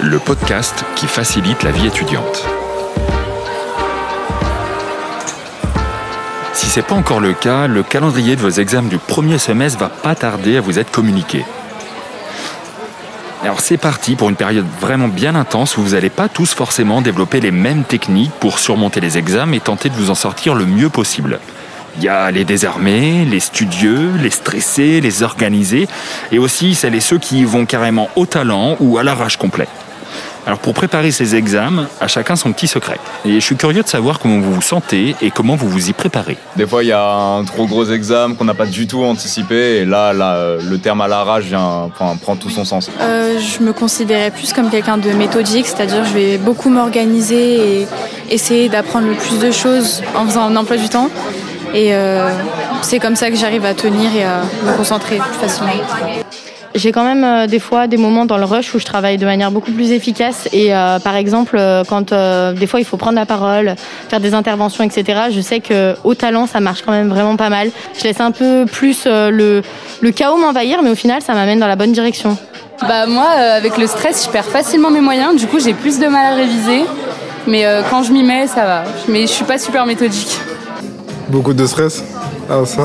Le podcast qui facilite la vie étudiante. Si ce n'est pas encore le cas, le calendrier de vos examens du premier semestre va pas tarder à vous être communiqué. Alors c'est parti pour une période vraiment bien intense où vous n'allez pas tous forcément développer les mêmes techniques pour surmonter les examens et tenter de vous en sortir le mieux possible. Il y a les désarmés, les studieux, les stressés, les organisés, et aussi celles et ceux qui vont carrément au talent ou à l'arrache complet. Alors pour préparer ces examens, à chacun son petit secret. Et je suis curieux de savoir comment vous vous sentez et comment vous vous y préparez. Des fois, il y a un trop gros examen qu'on n'a pas du tout anticipé, et là, là le terme à l'arrache vient, enfin, prend tout son sens. Euh, je me considérais plus comme quelqu'un de méthodique, c'est-à-dire je vais beaucoup m'organiser et essayer d'apprendre le plus de choses en faisant un emploi du temps. Et euh, c'est comme ça que j'arrive à tenir et à me concentrer plus facilement. J'ai quand même euh, des fois des moments dans le rush où je travaille de manière beaucoup plus efficace et euh, par exemple quand des fois il faut prendre la parole, faire des interventions, etc. Je sais que au talent ça marche quand même vraiment pas mal. Je laisse un peu plus le, le chaos m'envahir, mais au final ça m'amène dans la bonne direction. Bah moi avec le stress je perds facilement mes moyens, du coup j'ai plus de mal à réviser. Mais quand je m'y mets ça va. Mais je suis pas super méthodique. Beaucoup de stress. Alors ça,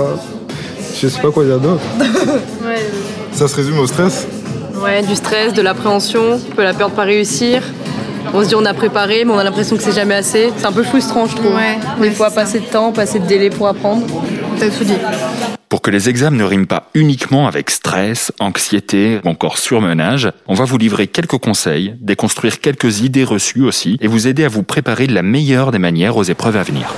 je sais pas quoi dire d'autre. Ça se résume au stress Ouais, du stress, de l'appréhension, un peu la peur de pas réussir. On se dit on a préparé, mais on a l'impression que c'est jamais assez. C'est un peu frustrant, je trouve. Ouais, Des fois, passer de temps, passer de délai pour apprendre. T'as tout dit. Pour que les examens ne riment pas uniquement avec stress, anxiété ou encore surmenage, on va vous livrer quelques conseils, déconstruire quelques idées reçues aussi et vous aider à vous préparer de la meilleure des manières aux épreuves à venir.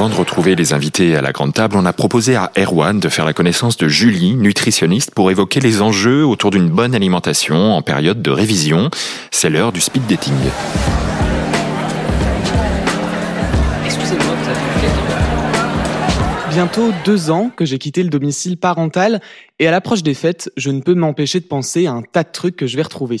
Avant de retrouver les invités à la grande table, on a proposé à Erwan de faire la connaissance de Julie, nutritionniste, pour évoquer les enjeux autour d'une bonne alimentation en période de révision. C'est l'heure du speed dating. Bientôt deux ans que j'ai quitté le domicile parental et à l'approche des fêtes, je ne peux m'empêcher de penser à un tas de trucs que je vais retrouver.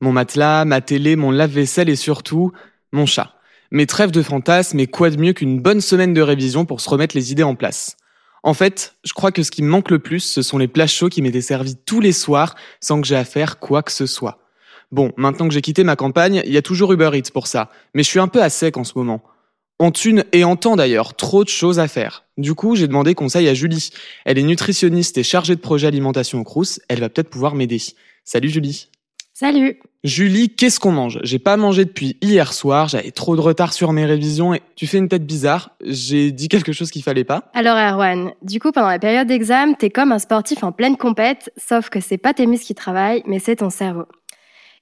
Mon matelas, ma télé, mon lave-vaisselle et surtout mon chat. Mes trêves de fantasmes et quoi de mieux qu'une bonne semaine de révision pour se remettre les idées en place. En fait, je crois que ce qui me manque le plus, ce sont les plats chauds qui m'étaient servis tous les soirs sans que j'ai à faire quoi que ce soit. Bon, maintenant que j'ai quitté ma campagne, il y a toujours Uber Eats pour ça, mais je suis un peu à sec en ce moment. En thune et en temps d'ailleurs, trop de choses à faire. Du coup, j'ai demandé conseil à Julie. Elle est nutritionniste et chargée de projet alimentation au Crous, elle va peut-être pouvoir m'aider. Salut Julie. Salut Julie, qu'est-ce qu'on mange? J'ai pas mangé depuis hier soir, j'avais trop de retard sur mes révisions et tu fais une tête bizarre. J'ai dit quelque chose qu'il fallait pas. Alors Erwan, du coup pendant la période d'examen, t'es comme un sportif en pleine compète, sauf que c'est pas tes muscles qui travaillent, mais c'est ton cerveau.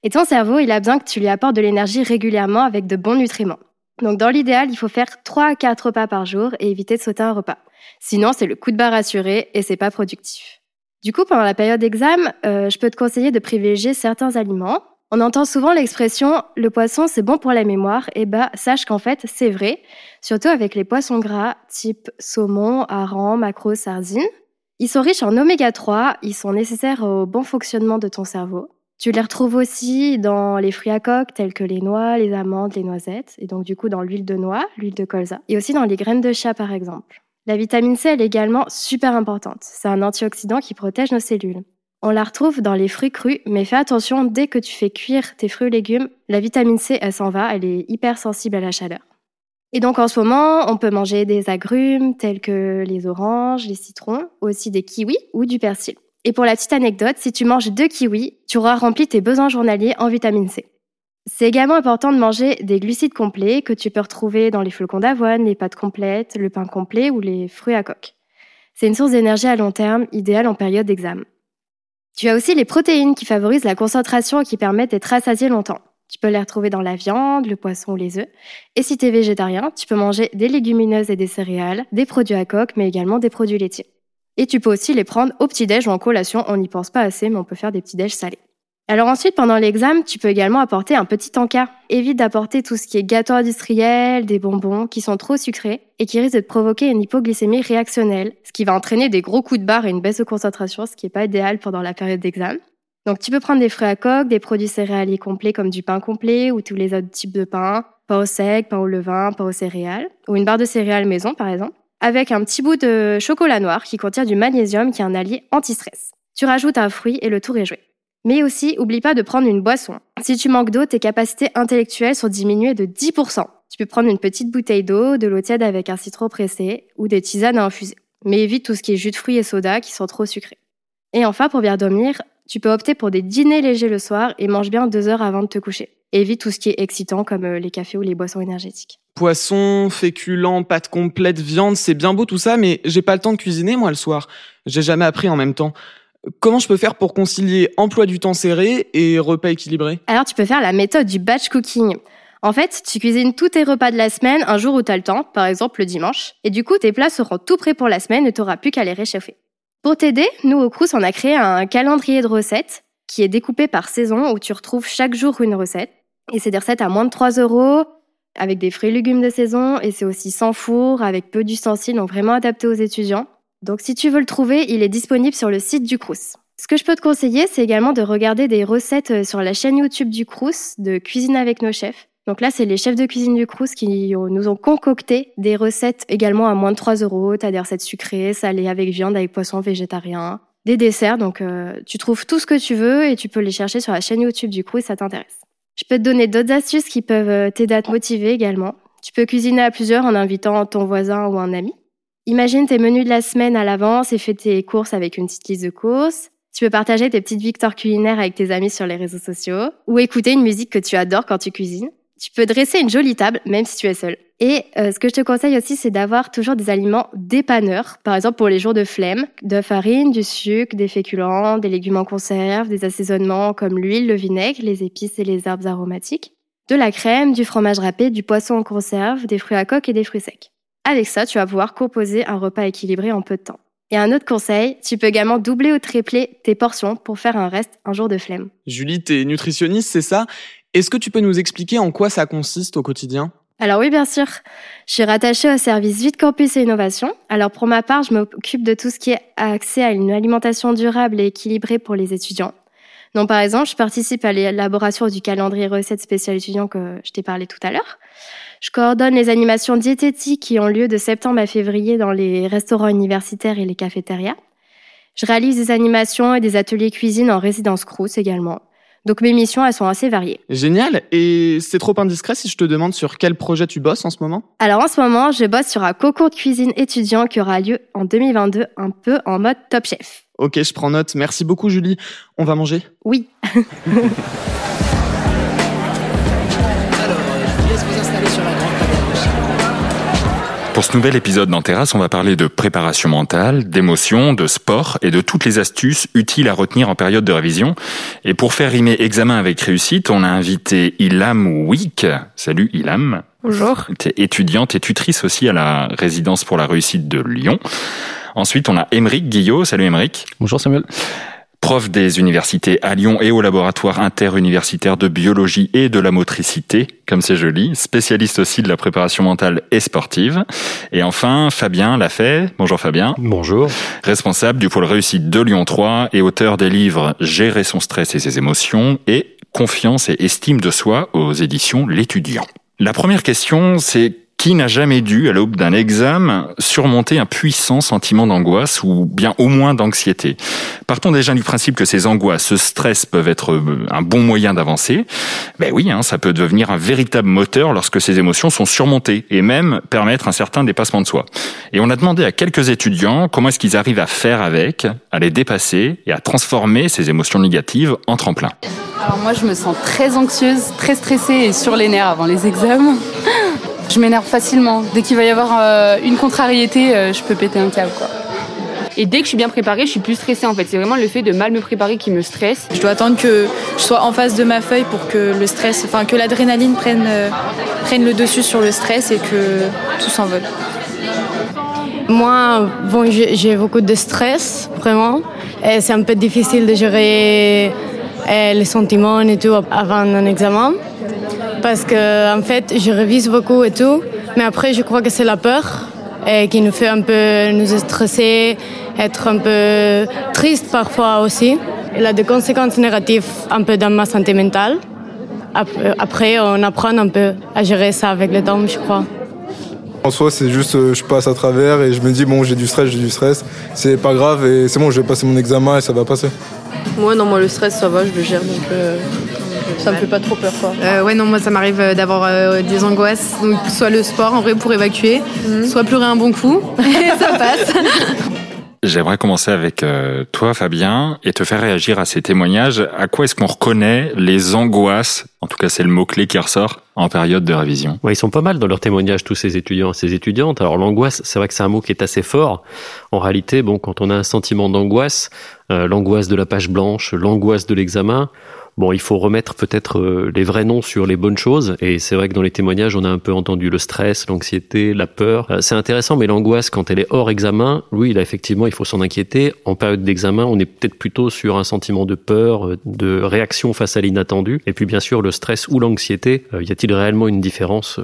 Et ton cerveau, il a besoin que tu lui apportes de l'énergie régulièrement avec de bons nutriments. Donc dans l'idéal, il faut faire 3 à 4 repas par jour et éviter de sauter un repas. Sinon, c'est le coup de barre assuré et c'est pas productif. Du coup, pendant la période d'examen, euh, je peux te conseiller de privilégier certains aliments. On entend souvent l'expression le poisson c'est bon pour la mémoire. Eh bah sache qu'en fait c'est vrai, surtout avec les poissons gras type saumon, hareng, maquereau, sardines. Ils sont riches en oméga 3, ils sont nécessaires au bon fonctionnement de ton cerveau. Tu les retrouves aussi dans les fruits à coque tels que les noix, les amandes, les noisettes, et donc du coup dans l'huile de noix, l'huile de colza, et aussi dans les graines de chat par exemple. La vitamine C, elle est également super importante. C'est un antioxydant qui protège nos cellules. On la retrouve dans les fruits crus, mais fais attention, dès que tu fais cuire tes fruits et légumes, la vitamine C, elle s'en va, elle est hyper sensible à la chaleur. Et donc en ce moment, on peut manger des agrumes tels que les oranges, les citrons, aussi des kiwis ou du persil. Et pour la petite anecdote, si tu manges deux kiwis, tu auras rempli tes besoins journaliers en vitamine C. C'est également important de manger des glucides complets que tu peux retrouver dans les flocons d'avoine, les pâtes complètes, le pain complet ou les fruits à coque. C'est une source d'énergie à long terme, idéale en période d'examen. Tu as aussi les protéines qui favorisent la concentration et qui permettent d'être rassasié longtemps. Tu peux les retrouver dans la viande, le poisson ou les œufs. Et si tu es végétarien, tu peux manger des légumineuses et des céréales, des produits à coque, mais également des produits laitiers. Et tu peux aussi les prendre au petit-déj ou en collation. On n'y pense pas assez, mais on peut faire des petits-déj salés. Alors ensuite, pendant l'examen, tu peux également apporter un petit encas. Évite d'apporter tout ce qui est gâteau industriel, des bonbons qui sont trop sucrés et qui risquent de provoquer une hypoglycémie réactionnelle, ce qui va entraîner des gros coups de barre et une baisse de concentration, ce qui n'est pas idéal pendant la période d'examen. Donc tu peux prendre des fruits à coque, des produits céréaliers complets comme du pain complet ou tous les autres types de pain, pain au sec, pain au levain, pain aux céréales, ou une barre de céréales maison par exemple. avec un petit bout de chocolat noir qui contient du magnésium qui est un allié anti-stress. Tu rajoutes un fruit et le tour est joué. Mais aussi, oublie pas de prendre une boisson. Si tu manques d'eau, tes capacités intellectuelles sont diminuées de 10%. Tu peux prendre une petite bouteille d'eau, de l'eau tiède avec un citron pressé ou des tisanes à infuser. Mais évite tout ce qui est jus de fruits et soda qui sont trop sucrés. Et enfin, pour bien dormir, tu peux opter pour des dîners légers le soir et mange bien deux heures avant de te coucher. évite tout ce qui est excitant comme euh, les cafés ou les boissons énergétiques. Poisson, féculents, pâtes complètes, viande, c'est bien beau tout ça, mais j'ai pas le temps de cuisiner moi le soir. J'ai jamais appris en même temps. Comment je peux faire pour concilier emploi du temps serré et repas équilibré Alors tu peux faire la méthode du batch cooking. En fait, tu cuisines tous tes repas de la semaine un jour où tu as le temps, par exemple le dimanche, et du coup tes plats seront tout prêts pour la semaine et tu plus qu'à les réchauffer. Pour t'aider, nous au Crous, on a créé un calendrier de recettes qui est découpé par saison où tu retrouves chaque jour une recette. Et c'est des recettes à moins de 3 euros, avec des fruits et légumes de saison, et c'est aussi sans four, avec peu d'ustensiles, donc vraiment adapté aux étudiants. Donc si tu veux le trouver, il est disponible sur le site du Crous. Ce que je peux te conseiller, c'est également de regarder des recettes euh, sur la chaîne YouTube du Crous de Cuisine avec nos chefs. Donc là, c'est les chefs de cuisine du Crous qui nous ont concocté des recettes également à moins de 3 euros. Tu as des recettes sucrées, salées, avec viande, avec poisson végétarien, des desserts. Donc euh, tu trouves tout ce que tu veux et tu peux les chercher sur la chaîne YouTube du Crous si ça t'intéresse. Je peux te donner d'autres astuces qui peuvent euh, t'aider à te motiver également. Tu peux cuisiner à plusieurs en invitant ton voisin ou un ami. Imagine tes menus de la semaine à l'avance et fais tes courses avec une petite liste de courses. Tu peux partager tes petites victoires culinaires avec tes amis sur les réseaux sociaux ou écouter une musique que tu adores quand tu cuisines. Tu peux dresser une jolie table même si tu es seul. Et euh, ce que je te conseille aussi, c'est d'avoir toujours des aliments dépanneurs. Par exemple, pour les jours de flemme, de farine, du sucre, des féculents, des légumes en conserve, des assaisonnements comme l'huile, le vinaigre, les épices et les herbes aromatiques, de la crème, du fromage râpé, du poisson en conserve, des fruits à coque et des fruits secs. Avec ça, tu vas pouvoir composer un repas équilibré en peu de temps. Et un autre conseil, tu peux également doubler ou tripler tes portions pour faire un reste un jour de flemme. Julie, t'es nutritionniste, c'est ça? Est-ce que tu peux nous expliquer en quoi ça consiste au quotidien? Alors oui, bien sûr. Je suis rattachée au service Vite Campus et Innovation. Alors pour ma part, je m'occupe de tout ce qui est accès à une alimentation durable et équilibrée pour les étudiants. Donc par exemple, je participe à l'élaboration du calendrier recettes spécial étudiant que je t'ai parlé tout à l'heure. Je coordonne les animations diététiques qui ont lieu de septembre à février dans les restaurants universitaires et les cafétérias. Je réalise des animations et des ateliers cuisine en résidence Crous également. Donc mes missions, elles sont assez variées. Génial. Et c'est trop indiscret si je te demande sur quel projet tu bosses en ce moment? Alors en ce moment, je bosse sur un concours de cuisine étudiant qui aura lieu en 2022, un peu en mode Top Chef. Ok, je prends note. Merci beaucoup Julie. On va manger? Oui. Pour ce nouvel épisode dans Terrasse, on va parler de préparation mentale, d'émotion, de sport et de toutes les astuces utiles à retenir en période de révision. Et pour faire rimer examen avec réussite, on a invité Ilham Wick. Salut Ilham. Bonjour. Tu es étudiante et tutrice aussi à la résidence pour la réussite de Lyon. Ensuite, on a Émeric Guillot. Salut Émeric. Bonjour Samuel prof des universités à Lyon et au laboratoire interuniversitaire de biologie et de la motricité, comme c'est joli, spécialiste aussi de la préparation mentale et sportive. Et enfin, Fabien Lafay. Bonjour Fabien. Bonjour. Responsable du pôle réussite de Lyon 3 et auteur des livres Gérer son stress et ses émotions et Confiance et estime de soi aux éditions L'étudiant. La première question, c'est qui n'a jamais dû, à l'aube d'un examen, surmonter un puissant sentiment d'angoisse ou bien au moins d'anxiété Partons déjà du principe que ces angoisses, ce stress peuvent être euh, un bon moyen d'avancer. Ben oui, hein, ça peut devenir un véritable moteur lorsque ces émotions sont surmontées et même permettre un certain dépassement de soi. Et on a demandé à quelques étudiants comment est-ce qu'ils arrivent à faire avec, à les dépasser et à transformer ces émotions négatives en tremplin. Alors moi, je me sens très anxieuse, très stressée et sur les nerfs avant les examens. Je m'énerve facilement. Dès qu'il va y avoir euh, une contrariété, euh, je peux péter un câble. Quoi. Et dès que je suis bien préparée, je suis plus stressée en fait. C'est vraiment le fait de mal me préparer qui me stresse. Je dois attendre que je sois en face de ma feuille pour que le stress, enfin que l'adrénaline prenne, euh, prenne le dessus sur le stress et que tout s'envole. Moi, bon, j'ai beaucoup de stress, vraiment. Et c'est un peu difficile de gérer les sentiments et tout avant un examen parce que en fait, je révise beaucoup et tout, mais après, je crois que c'est la peur et qui nous fait un peu nous stresser, être un peu triste parfois aussi. Il a des conséquences négatives un peu dans ma santé mentale. Après, on apprend un peu à gérer ça avec le temps, je crois. En soi, c'est juste, euh, je passe à travers et je me dis, bon, j'ai du stress, j'ai du stress. C'est pas grave et c'est bon, je vais passer mon examen et ça va passer. Moi, non, moi, le stress, ça va, je le gère, donc euh, ça me fait pas trop peur, quoi. Euh, ouais, non, moi, ça m'arrive euh, d'avoir euh, des angoisses. Donc, soit le sport, en vrai, pour évacuer, soit pleurer un bon coup, et ça passe. J'aimerais commencer avec euh, toi, Fabien, et te faire réagir à ces témoignages. À quoi est-ce qu'on reconnaît les angoisses? En tout cas, c'est le mot-clé qui ressort en période de révision. Ouais, ils sont pas mal dans leurs témoignages, tous ces étudiants et ces étudiantes. Alors l'angoisse, c'est vrai que c'est un mot qui est assez fort. En réalité, bon, quand on a un sentiment d'angoisse, euh, l'angoisse de la page blanche, l'angoisse de l'examen, bon, il faut remettre peut-être euh, les vrais noms sur les bonnes choses. Et c'est vrai que dans les témoignages, on a un peu entendu le stress, l'anxiété, la peur. Euh, c'est intéressant, mais l'angoisse, quand elle est hors examen, oui, là, effectivement, il faut s'en inquiéter. En période d'examen, on est peut-être plutôt sur un sentiment de peur, euh, de réaction face à l'inattendu. Et puis, bien sûr, le stress ou l'anxiété. Y a-t-il réellement une différence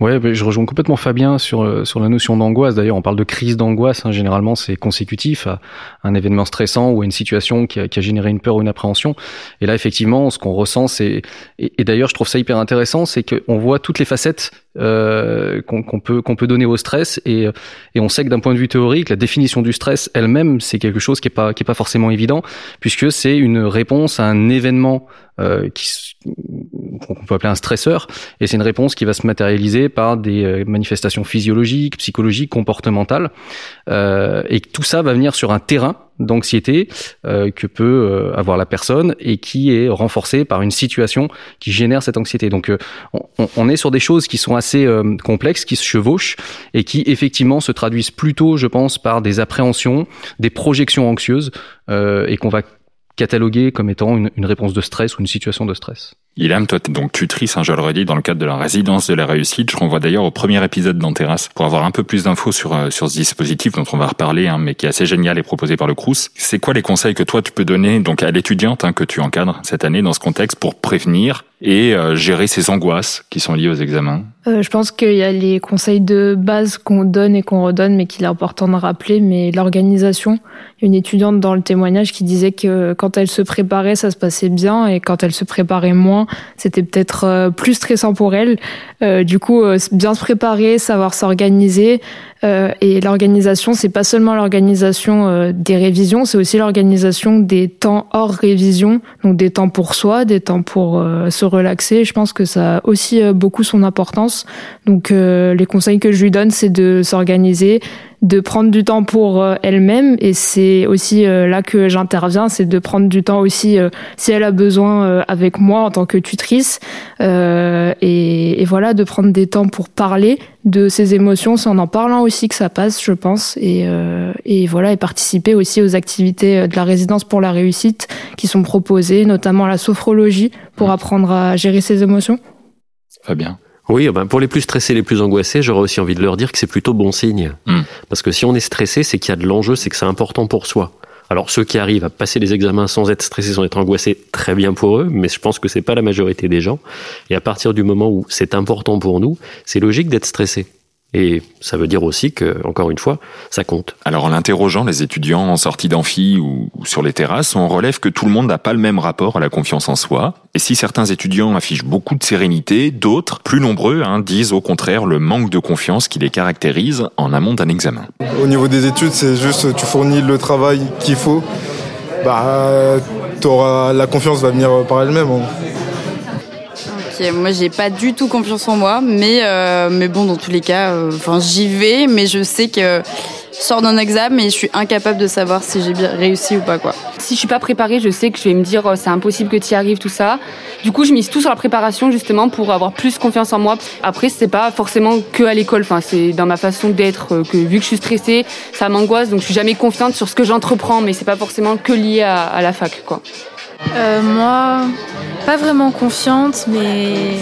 Ouais, bah, je rejoins complètement Fabien sur euh, sur la notion d'angoisse. D'ailleurs, on parle de crise d'angoisse. hein. Généralement, c'est consécutif à un événement stressant ou à une situation qui a, qui a généré une peur ou une appréhension. Et là, effectivement, ce qu'on ressent, c'est et, d'ailleurs, je trouve ça hyper intéressant, c'est qu'on voit toutes les facettes euh, qu'on qu'on peut qu'on peut donner au stress et et on sait que d'un point de vue théorique, la définition du stress elle-même, c'est quelque chose qui est pas qui est pas forcément évident puisque c'est une réponse à un événement euh, qui qu'on peut appeler un stresseur et c'est une réponse qui va se matérialiser par des euh, manifestations physiologiques, psychologiques, comportementales euh, et tout ça va venir sur un terrain d'anxiété euh, que peut euh, avoir la personne et qui est renforcé par une situation qui génère cette anxiété. Donc euh, on, on est sur des choses qui sont assez euh, complexes, qui se chevauchent et qui effectivement se traduisent plutôt, je pense, par des appréhensions, des projections anxieuses euh, et qu'on va cataloguer comme étant une, une réponse de stress ou une situation de stress. Ilham, toi, t'es donc tutrice, hein, je le redis, dans le cadre de la résidence de la réussite. Je renvoie d'ailleurs au premier épisode d'Anterras pour avoir un peu plus d'infos sur, euh, sur ce dispositif dont on va reparler, hein, mais qui est assez génial et proposé par le Crous. C'est quoi les conseils que toi, tu peux donner donc à l'étudiante hein, que tu encadres cette année dans ce contexte pour prévenir et euh, gérer ces angoisses qui sont liées aux examens? Euh, je pense qu'il y a les conseils de base qu'on donne et qu'on redonne, mais qu'il est important de rappeler, mais l'organisation. Une étudiante dans le témoignage qui disait que quand elle se préparait, ça se passait bien, et quand elle se préparait moins, c'était peut-être euh, plus stressant pour elle. Euh, du coup, euh, bien se préparer, savoir s'organiser. Euh, et l'organisation, c'est pas seulement l'organisation euh, des révisions, c'est aussi l'organisation des temps hors révision, donc des temps pour soi, des temps pour se relaxer. Je pense que ça a aussi beaucoup son importance. Donc les conseils que je lui donne, c'est de s'organiser, de prendre du temps pour euh, elle-même, et c'est aussi euh, là que j'interviens, c'est de prendre du temps aussi euh, si elle a besoin avec moi en tant que tutrice, euh, et, et voilà, de prendre des temps pour parler de ses émotions, c'est en en parlant aussi que ça passe, je pense, et, euh, et voilà, et participer aussi aux activités de la résidence pour la réussite qui sont proposées, notamment la sophrologie pour apprendre à gérer ses émotions. Fabien Oui, ben pour les plus stressés, les plus angoissés, j'aurais aussi envie de leur dire que c'est plutôt bon signe. Hmm. Parce que si on est stressé, c'est qu'il y a de l'enjeu, c'est que c'est important pour soi. Alors ceux qui arrivent à passer les examens sans être stressés, sans être angoissés, très bien pour eux, mais je pense que c'est pas la majorité des gens. Et à partir du moment où c'est important pour nous, c'est logique d'être stressé. Et ça veut dire aussi que, encore une fois, ça compte. Alors en l'interrogeant, les étudiants en sortie d'amphi ou, ou sur les terrasses, on relève que tout le monde n'a pas le même rapport à la confiance en soi. Et si certains étudiants affichent beaucoup de sérénité, d'autres, plus nombreux, hein, disent au contraire le manque de confiance qui les caractérise en amont d'un examen. Au niveau des études, c'est juste tu fournis le travail qu'il faut. Bah, t'auras la confiance va venir par elle-même. hein. Moi j'ai pas du tout confiance en moi, mais euh, mais bon dans tous les cas, euh, j'y vais, mais je sais que je sors d'un examen et je suis incapable de savoir si j'ai bien réussi ou pas quoi. Si je suis pas préparée, je sais que je vais me dire oh, c'est impossible que tu y arrives tout ça. Du coup, je mise tout sur la préparation justement pour avoir plus confiance en moi. Après, c'est pas forcément que à l'école. C'est dans ma façon d'être euh, que vu que je suis stressée, ça m'angoisse. Donc, je suis jamais confiante sur ce que j'entreprends, mais c'est pas forcément que lié à, à la fac, quoi. Euh, moi, pas vraiment confiante, mais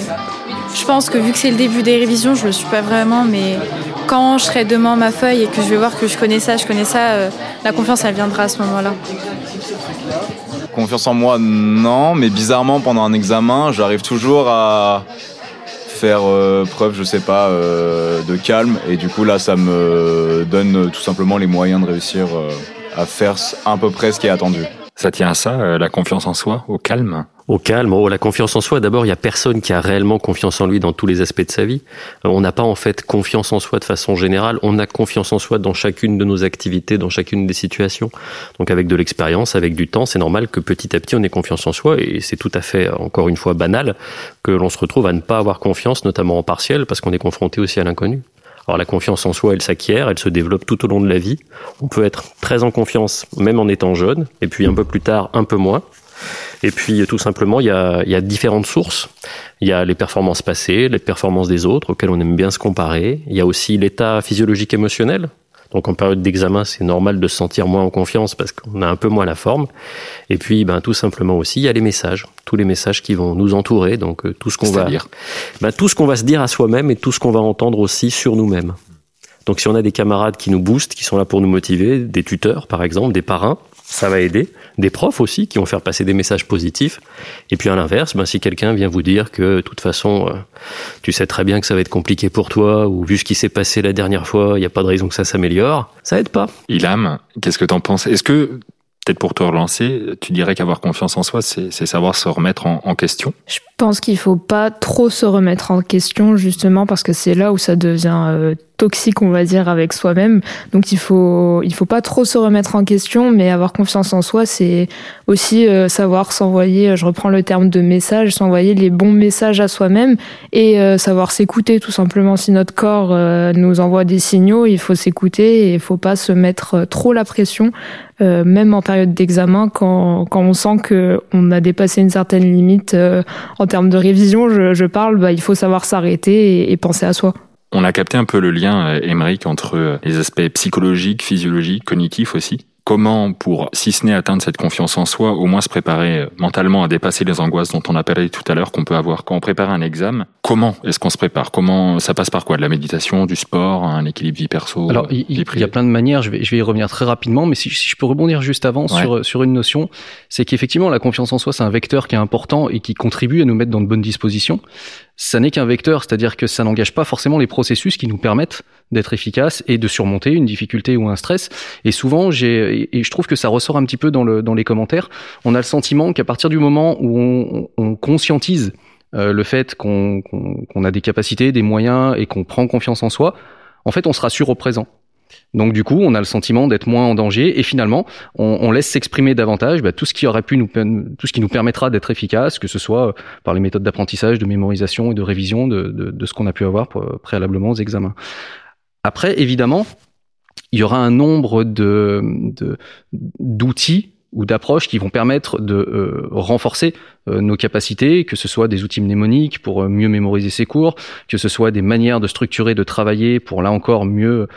je pense que vu que c'est le début des révisions, je le suis pas vraiment, mais quand je serai devant ma feuille et que je vais voir que je connais ça, je connais ça, euh, la confiance elle viendra à ce moment-là. Confiance en moi, non, mais bizarrement, pendant un examen, j'arrive toujours à faire euh, preuve, je sais pas, de calme, et du coup, là, ça me donne tout simplement les moyens de réussir à faire à peu près ce qui est attendu. Ça tient à ça, euh, la confiance en soi, au calme au calme. Oh, la confiance en soi, d'abord, il y a personne qui a réellement confiance en lui dans tous les aspects de sa vie. Euh, on n'a pas en fait confiance en soi de façon générale. On a confiance en soi dans chacune de nos activités, dans chacune des situations. Donc avec de l'expérience, avec du temps, c'est normal que petit à petit on ait confiance en soi et c'est tout à fait, encore une fois, banal que l'on se retrouve à ne pas avoir confiance, notamment en partiel, parce qu'on est confronté aussi à l'inconnu. Alors la confiance en soi, elle s'acquiert, elle se développe tout au long de la vie. On peut être très en confiance même en étant jeune, et puis un peu plus tard, un peu moins. Et puis tout simplement, il y a, différentes sources. Il y a les performances passées, les performances des autres auxquelles on aime bien se comparer. Il y a aussi l'état physiologique émotionnel. Donc en période d'examen, c'est normal de se sentir moins en confiance parce qu'on a un peu moins la forme. Et puis, ben, tout simplement aussi, il y a les messages, tous les messages qui vont nous entourer. Donc euh, tout ce qu'on va, ben, tout ce qu'on va se dire à soi-même et tout ce qu'on va entendre aussi sur nous-mêmes. Donc si on a des camarades qui nous boostent, qui sont là pour nous motiver, des tuteurs par exemple, des parrains, ça va aider. Des profs aussi qui vont faire passer des messages positifs. Et puis à l'inverse, ben, si quelqu'un vient vous dire que de toute façon, euh, tu sais très bien que ça va être compliqué pour toi, ou vu ce qui s'est passé la dernière fois, il n'y a pas de raison que ça s'améliore, ça aide pas. Ilham, qu'est-ce que tu en penses? Est-ce que peut-être pour te relancer, tu dirais qu'avoir confiance en soi, c'est savoir se remettre en, question? Je pense qu'il faut pas trop se remettre en question, justement, parce que c'est là où ça devient euh, toxique, on va dire, avec soi-même. Donc il faut, il faut pas trop se remettre en question, mais avoir confiance en soi, c'est aussi euh, savoir s'envoyer, je reprends le terme de message, s'envoyer les bons messages à soi-même et euh, savoir s'écouter tout simplement. Si notre corps euh, nous envoie des signaux, il faut s'écouter et il faut pas se mettre trop la pression, même en période d'examen, quand, quand on sent que on a dépassé une certaine limite en termes de révision, je, je parle, bah, il faut savoir s'arrêter et, et penser à soi. On a capté un peu le lien, Émeric, entre les aspects psychologiques, physiologiques, cognitifs aussi. Comment, pour, si ce n'est atteindre cette confiance en soi, au moins se préparer euh, mentalement à dépasser les angoisses dont on a parlé tout à l'heure qu'on peut avoir quand on prépare un examen? Comment est-ce qu'on se prépare? Comment ça passe par quoi? De la méditation, du sport, un équilibre vie perso Alors, il, y a plein de manières. Je vais, je vais y revenir très rapidement, mais si, je peux rebondir juste avant sur, sur une notion, c'est qu'effectivement, la confiance en soi, c'est un vecteur qui est important et qui contribue à nous mettre dans de bonnes dispositions ça n'est qu'un vecteur, c'est-à-dire que ça n'engage pas forcément les processus qui nous permettent d'être efficaces et de surmonter une difficulté ou un stress. Et souvent, j'ai, et je trouve que ça ressort un petit peu dans, le, dans les commentaires, on a le sentiment qu'à partir du moment où on, on conscientise euh, le fait qu'on, qu'on a des capacités, des moyens et qu'on prend confiance en soi, en fait, on se rassure au présent. Donc du coup, on a le sentiment d'être moins en danger et finalement, on, laisse s'exprimer davantage bah, tout ce qui aurait pu nous, tout ce qui nous permettra d'être efficace, que ce soit euh, par les méthodes d'apprentissage, de mémorisation et de révision de, de, ce qu'on a pu avoir préalablement aux examens. Après, évidemment, il y aura un nombre de d'outils ou d'approches qui vont permettre de euh, renforcer euh, nos capacités, que ce soit des outils mnémoniques pour euh, mieux mémoriser ses cours, que ce soit des manières de structurer, de travailler pour là encore mieux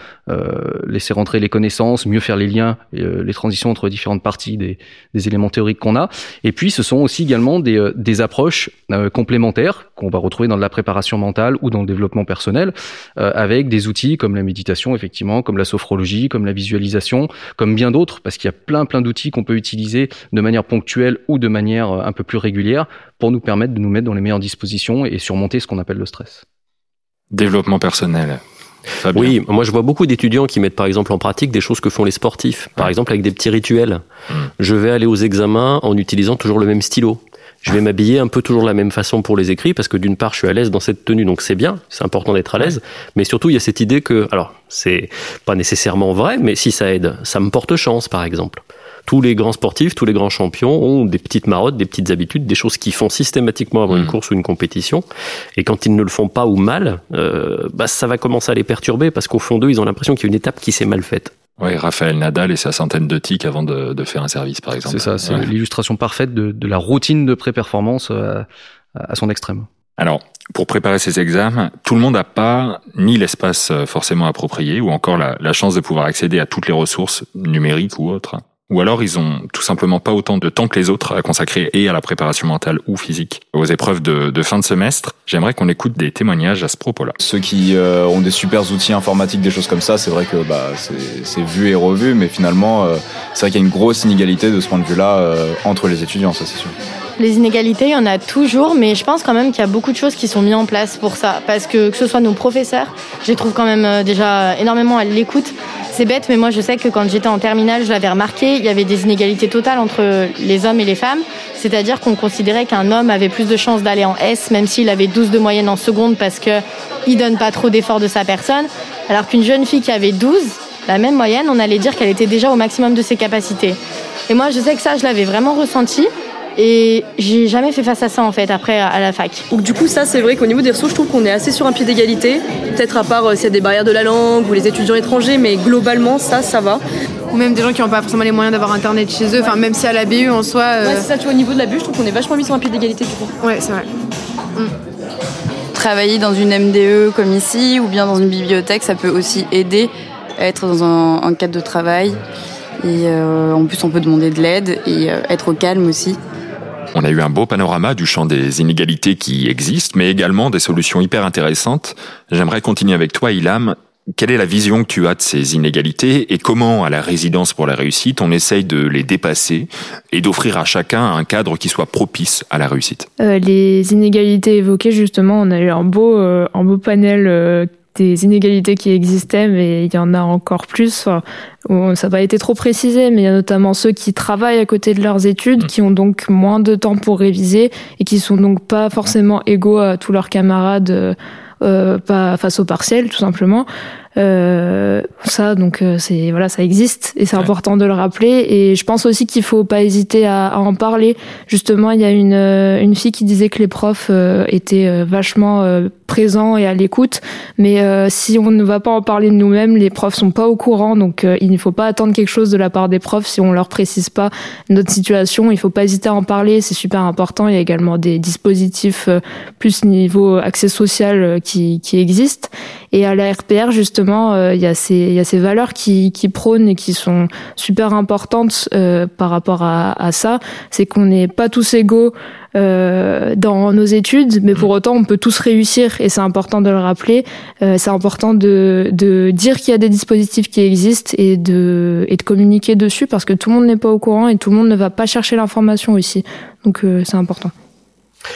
laisser rentrer les connaissances, mieux faire les liens, les transitions entre différentes parties des, des éléments théoriques qu'on a. Et puis ce sont aussi également des, des approches complémentaires qu'on va retrouver dans la préparation mentale ou dans le développement personnel, avec des outils comme la méditation effectivement, comme la sophrologie, comme la visualisation, comme bien d'autres, parce qu'il y a plein plein d'outils qu'on peut utiliser de manière ponctuelle ou de manière euh, un peu plus régulière pour nous permettre de nous mettre dans les meilleures dispositions et surmonter ce qu'on appelle le stress. Développement personnel. Oui, moi je vois beaucoup d'étudiants qui mettent par exemple en pratique des choses que font les sportifs, par exemple avec des petits rituels. Hmm. Je vais aller aux examens en utilisant toujours le même stylo. Je vais m'habiller un peu toujours de la même façon pour les écrits parce que d'une part je suis à l'aise dans cette tenue donc c'est bien, c'est important d'être à l'aise, mais surtout il y a cette idée que alors c'est pas nécessairement vrai mais si ça aide, ça me porte chance par exemple tous les grands sportifs, tous les grands champions ont des petites marottes, des petites habitudes, des choses qu'ils font systématiquement avant une mm. course ou une compétition. Et quand ils ne le font pas ou mal, euh, bah, ça va commencer à les perturber parce qu'au fond d'eux, ils ont l'impression qu'il y a une étape qui s'est mal faite. Oui, Raphaël Nadal et sa centaine de tics avant de, faire un service, par exemple. C'est ça, c'est l'illustration parfaite de, la routine de pré-performance euh, à, son extrême. Alors, pour préparer ces examens, tout le monde n'a pas ni l'espace euh, forcément approprié ou encore la, la, chance de pouvoir accéder à toutes les ressources numériques ou autres. Ou alors ils ont tout simplement pas autant de temps que les autres à consacrer et à la préparation mentale ou physique aux épreuves de, de fin de semestre. J'aimerais qu'on écoute des témoignages à ce propos-là. Ceux qui euh, ont des super outils informatiques, des choses comme ça, c'est vrai que bah, c'est vu et revu, mais finalement, euh, c'est vrai qu'il y a une grosse inégalité de ce point de vue-là euh, entre les étudiants, ça c'est sûr. Les inégalités, il y en a toujours, mais je pense quand même qu'il y a beaucoup de choses qui sont mises en place pour ça. Parce que que ce soit nos professeurs, je les trouve quand même déjà énormément à l'écoute C'est bête, mais moi je sais que quand j'étais en terminale, je l'avais remarqué, il y avait des inégalités totales entre les hommes et les femmes. C'est-à-dire qu'on considérait qu'un homme avait plus de chances d'aller en S, même s'il avait 12 de moyenne en seconde, parce qu'il ne donne pas trop d'efforts de sa personne. Alors qu'une jeune fille qui avait 12, la même moyenne, on allait dire qu'elle était déjà au maximum de ses capacités. Et moi je sais que ça, je l'avais vraiment ressenti. Et j'ai jamais fait face à ça en fait après à la fac. Donc du coup ça c'est vrai qu'au niveau des ressources je trouve qu'on est assez sur un pied d'égalité. Peut-être à part euh, s'il y a des barrières de la langue ou les étudiants étrangers mais globalement ça ça va. Ou même des gens qui n'ont pas forcément les moyens d'avoir internet chez eux, enfin même si à la BU en soi. Ouais c'est ça tu vois au niveau de la BU je trouve qu'on est vachement mis sur un pied d'égalité du coup. Ouais c'est vrai. Travailler dans une MDE comme ici ou bien dans une bibliothèque ça peut aussi aider à être dans un, un cadre de travail. Et euh, en plus on peut demander de l'aide et euh, être au calme aussi. On a eu un beau panorama du champ des inégalités qui existent, mais également des solutions hyper intéressantes. J'aimerais continuer avec toi, Ilham. Quelle est la vision que tu as de ces inégalités et comment, à la résidence pour la réussite, on essaye de les dépasser et d'offrir à chacun un cadre qui soit propice à la réussite? Euh, Les inégalités évoquées, justement, on a eu un beau, euh, un beau panel euh, des inégalités qui existaient, mais il y en a encore plus. Ça n'a pas été trop précisé, mais il y a notamment ceux qui travaillent à côté de leurs études, qui ont donc moins de temps pour réviser et qui sont donc pas forcément égaux à tous leurs camarades. Euh, pas face au partiel tout simplement euh, ça donc c'est voilà ça existe et c'est ouais. important de le rappeler. Et je pense aussi qu'il faut pas hésiter à, à, en parler. Justement il y a une une fille qui disait que les profs euh, étaient vachement présents et à l'écoute. Mais si on ne va pas en parler de nous-mêmes les profs sont pas au courant. Donc il ne faut pas attendre quelque chose de la part des profs si on leur précise pas notre situation. Il faut pas hésiter à en parler. C'est super important. Il y a également des dispositifs plus niveau accès social qui, qui existent et à la RPR, justement, euh, il y, a ces, y a ces valeurs qui, qui prônent et qui sont super importantes euh, par rapport à, à ça. C'est qu'on n'est pas tous égaux euh, dans nos études, mais pour autant, on peut tous réussir et c'est important de le rappeler. Euh, c'est important de, de dire qu'il y a des dispositifs qui existent et de, et de communiquer dessus parce que tout le monde n'est pas au courant et tout le monde ne va pas chercher l'information aussi. Donc, euh, c'est important.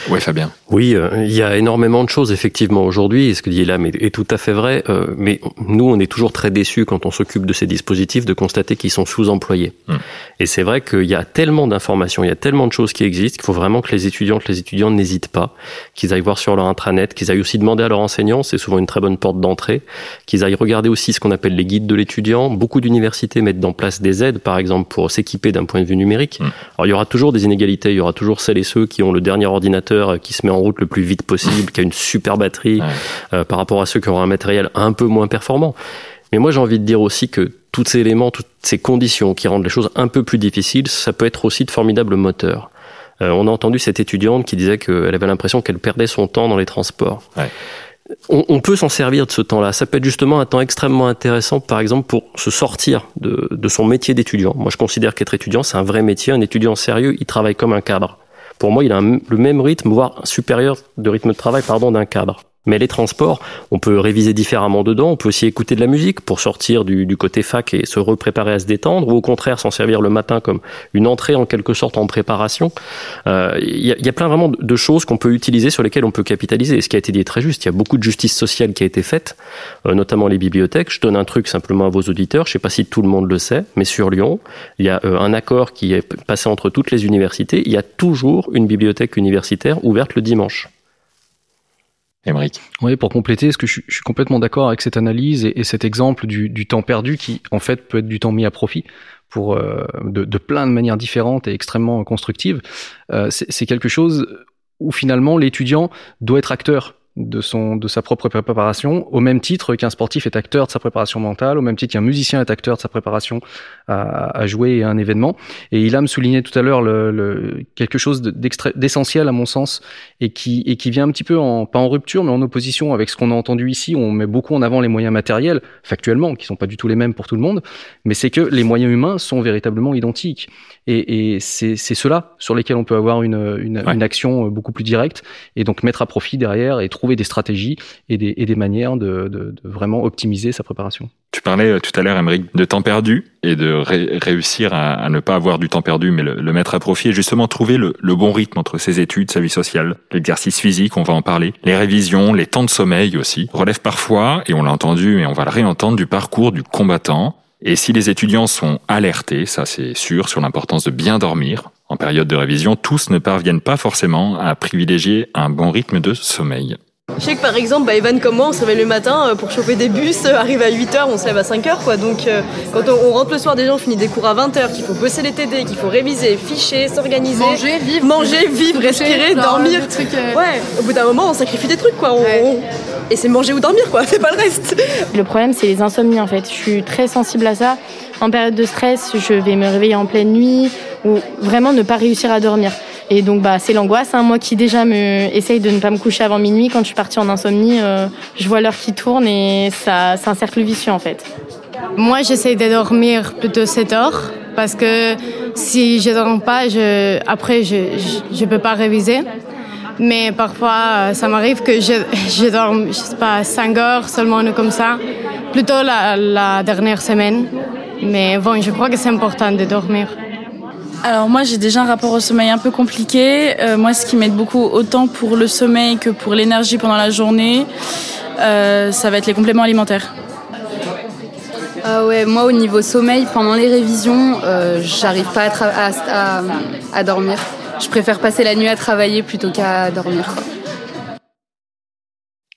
Oui, Fabien. Oui, euh, il y a énormément de choses effectivement aujourd'hui, et ce que dit Elam est, est, tout à fait vrai, euh, mais nous, on est toujours très déçus quand on s'occupe de ces dispositifs de constater qu'ils sont sous-employés. Hum. Et c'est vrai qu'il y a tellement d'informations, il y a tellement de choses qui existent qu'il faut vraiment que les étudiantes, les étudiants n'hésitent pas, qu'ils aillent voir sur leur intranet, qu'ils aillent aussi demander à leurs enseignants, c'est souvent une très bonne porte d'entrée, qu'ils aillent regarder aussi ce qu'on appelle les guides de l'étudiant. Beaucoup d'universités mettent en place des aides, par exemple, pour s'équiper d'un point de vue numérique. Hum. Alors il y aura toujours des inégalités, il y aura toujours celles et ceux qui ont le dernier ordinateur qui se met en route le plus vite possible, qui a une super batterie ouais. euh, par rapport à ceux qui auront un matériel un peu moins performant. Mais moi, j'ai envie de dire aussi que tous ces éléments, toutes ces conditions qui rendent les choses un peu plus difficiles, ça peut être aussi de formidables moteurs. Euh, on a entendu cette étudiante qui disait qu'elle avait l'impression qu'elle perdait son temps dans les transports. Ouais. On, on, peut s'en servir de ce temps-là. Ça peut être justement un temps extrêmement intéressant, par exemple, pour se sortir de, de son métier d'étudiant. Moi, je considère qu'être étudiant, c'est un vrai métier. Un étudiant sérieux, il travaille comme un cadre. Pour moi, il a le même rythme, voire supérieur de rythme de travail, pardon, d'un cadre. Mais les transports, on peut réviser différemment dedans, on peut aussi écouter de la musique pour sortir du, côté fac et se repréparer à se détendre, ou au contraire s'en servir le matin comme une entrée en quelque sorte en préparation. Il euh, y, a, y, a plein vraiment de choses qu'on peut utiliser, sur lesquelles on peut capitaliser. Et ce qui a été dit est très juste, il y a beaucoup de justice sociale qui a été faite, euh, notamment les bibliothèques. Je donne un truc simplement à vos auditeurs, je ne sais pas si tout le monde le sait, mais sur Lyon, il y a euh, un accord qui est passé entre toutes les universités, il y a toujours une bibliothèque universitaire ouverte le dimanche. Émeric. Oui, pour compléter, est-ce que je, suis complètement d'accord avec cette analyse et, et cet exemple du, du, temps perdu qui, en fait, peut être du temps mis à profit pour euh, de, de, plein de manières différentes et extrêmement constructives. Euh, C'est quelque chose où finalement l'étudiant doit être acteur de son de sa propre préparation au même titre qu'un sportif est acteur de sa préparation mentale au même titre qu'un musicien est acteur de sa préparation à, à jouer à un événement. Et il a me souligné tout à l'heure le, le, quelque chose d'essentiel à mon sens et qui et qui vient un petit peu en pas en rupture mais en opposition avec ce qu'on a entendu ici. Où on met beaucoup en avant les moyens matériels factuellement qui sont pas du tout les mêmes pour tout le monde mais c'est que les moyens humains sont véritablement identiques. Et, et c'est cela sur lesquels on peut avoir une, une, ouais. une action beaucoup plus directe et donc mettre à profit derrière et trouver des stratégies et des, manières de, vraiment optimiser sa préparation. Tu parlais euh, tout à l'heure, Émeric, de temps perdu et de ré réussir à, ne pas avoir du temps perdu, mais le, mettre à profit et justement trouver le, le, bon rythme entre ses études, sa vie sociale, l'exercice physique, on va en parler, les révisions, les temps de sommeil aussi, relève parfois, et on l'a entendu et on va le réentendre, du parcours du combattant Et si les étudiants sont alertés, ça c'est sûr, sur l'importance de bien dormir, en période de révision, tous ne parviennent pas forcément à privilégier un bon rythme de sommeil. Je sais que par exemple, bah, Evan comme moi, on se réveille le matin euh, pour choper des bus, euh, arrive à 8h, on se lève à 5h quoi. Donc euh, quand on, on rentre le soir déjà, on finit des cours à 20h, qu'il faut bosser les TD, qu'il faut réviser, ficher, s'organiser. Manger, vivre. Manger, vivre, respirer, dormir. des trucs, euh, Ouais, au bout d'un moment, on sacrifie des trucs quoi. On- on- Et c'est manger ou dormir quoi, c'est pas le reste. Le problème, c'est les insomnies en fait. Je suis très sensible à ça. En période de stress, je vais me réveiller en pleine nuit ou vraiment ne pas réussir à dormir. Et donc, bah, c'est l'angoisse. hein. Moi qui déjà me essaye de ne pas me coucher avant minuit, quand je suis partie en insomnie, euh, je vois l'heure qui tourne et ça, c'est un cercle vicieux en fait. Moi, j'essaie de dormir plutôt 7 heures parce que si je dors pas, après, je je peux pas réviser. Mais parfois, euh, ça m'arrive que je, je dorme, je sais pas, 5 heures seulement comme ça, plutôt la dernière semaine. Mais bon, je crois que c'est important de dormir. Alors moi j'ai déjà un rapport au sommeil un peu compliqué. Euh, moi ce qui m'aide beaucoup autant pour le sommeil que pour l'énergie pendant la journée, euh, ça va être les compléments alimentaires. Ah moi au niveau sommeil, pendant les révisions, euh, j'arrive pas à, dormir. Je préfère passer la nuit à travailler plutôt qu'à dormir.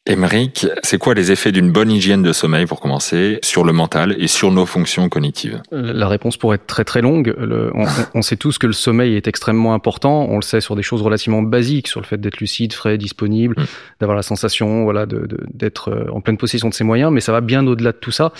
Émeric, c'est quoi les effets d'une bonne hygiène de sommeil pour commencer sur le mental et sur nos fonctions cognitives? La réponse pourrait être très très longue. Le- on, sait tous que le sommeil est extrêmement important. On le sait sur des choses relativement basiques, sur le fait d'être lucide, frais, disponible, d'avoir la sensation, voilà, de- de- d'être euh, en pleine possession de ses moyens. Mais ça va bien au-delà de tout ça,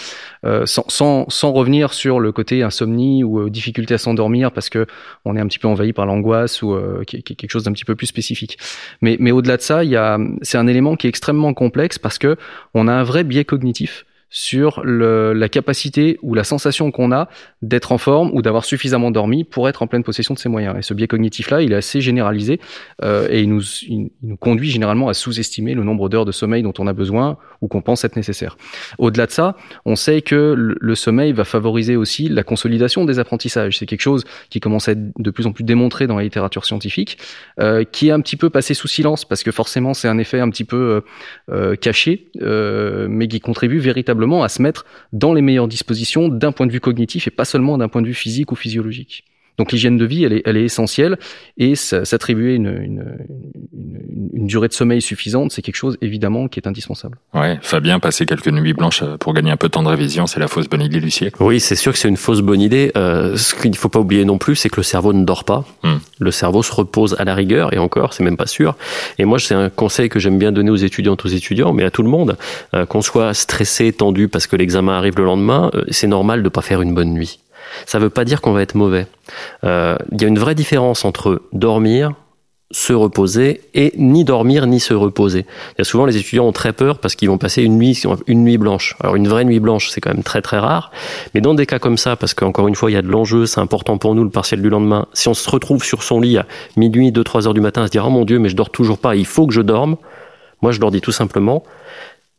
euh, sans, sans, sans revenir sur le côté insomnie ou euh, difficulté à s'endormir parce que on est un petit peu envahi par l'angoisse ou euh, quelque chose d'un petit peu plus spécifique. Mais, mais au-delà de ça, il y a, c'est un élément qui est extrêmement complexe parce que on a un vrai biais cognitif sur le, la capacité ou la sensation qu'on a d'être en forme ou d'avoir suffisamment dormi pour être en pleine possession de ses moyens. Et ce biais cognitif-là, il est assez généralisé euh, et il nous, il, nous conduit généralement à sous-estimer le nombre d'heures de sommeil dont on a besoin ou qu'on pense être nécessaire. Au-delà de ça, on sait que le, le sommeil va favoriser aussi la consolidation des apprentissages. C'est quelque chose qui commence à être de plus en plus démontré dans la littérature scientifique, euh, qui est un petit peu passé sous silence parce que forcément c'est un effet un petit peu euh, euh, caché, euh, mais qui contribue véritablement à se mettre dans les meilleures dispositions d'un point de vue cognitif et pas seulement d'un point de vue physique ou physiologique. Donc l'hygiène de vie, elle est, elle est essentielle et s'attribuer une, une, une, une durée de sommeil suffisante, c'est quelque chose évidemment qui est indispensable. Ouais, Fabien, passer quelques nuits blanches euh, pour gagner un peu de temps de révision, c'est la fausse bonne idée du siècle. Oui, c'est sûr que c'est une fausse bonne idée. Euh, ce qu'il ne faut pas oublier non plus, c'est que le cerveau ne dort pas. Hmm. Le cerveau se repose à la rigueur, et encore, c'est même pas sûr. Et moi, c'est un conseil que j'aime bien donner aux étudiantes, aux étudiants, mais à tout le monde, euh, qu'on soit stressé, tendu parce que l'examen arrive le lendemain, euh, c'est normal de pas faire une bonne nuit. Ça veut pas dire qu'on va être mauvais. Euh, Il y a une vraie différence entre dormir, se reposer et ni dormir ni se reposer. Y a souvent les étudiants ont très peur parce qu'ils vont passer une nuit une nuit blanche. Alors une vraie nuit blanche, c'est quand même très très rare, mais dans des cas comme ça parce qu'encore une fois, il y a de l'enjeu, c'est important pour nous le partiel du lendemain. Si on se retrouve sur son lit à minuit, 2 3 heures du matin à se dire "Oh mon dieu, mais je dors toujours pas, il faut que je dorme." Moi, je leur dis tout simplement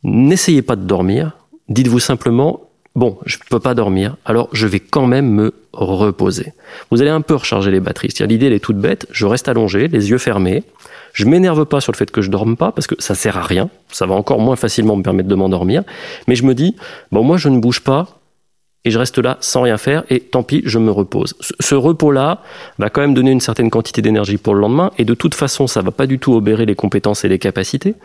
n'essayez pas de dormir, dites-vous simplement Bon, je peux pas dormir, alors je vais quand même me reposer. Vous allez un peu recharger les batteries. L'idée, elle est toute bête. Je reste allongé, les yeux fermés. Je m'énerve pas sur le fait que je dorme pas, parce que ça sert à rien. Ça va encore moins facilement me permettre de m'endormir. Mais je me dis, bon, moi, je ne bouge pas, et je reste là sans rien faire, et tant pis, je me repose. Ce, repos-là va quand même donner une certaine quantité d'énergie pour le lendemain, et de toute façon, ça va pas du tout obérer les compétences et les capacités,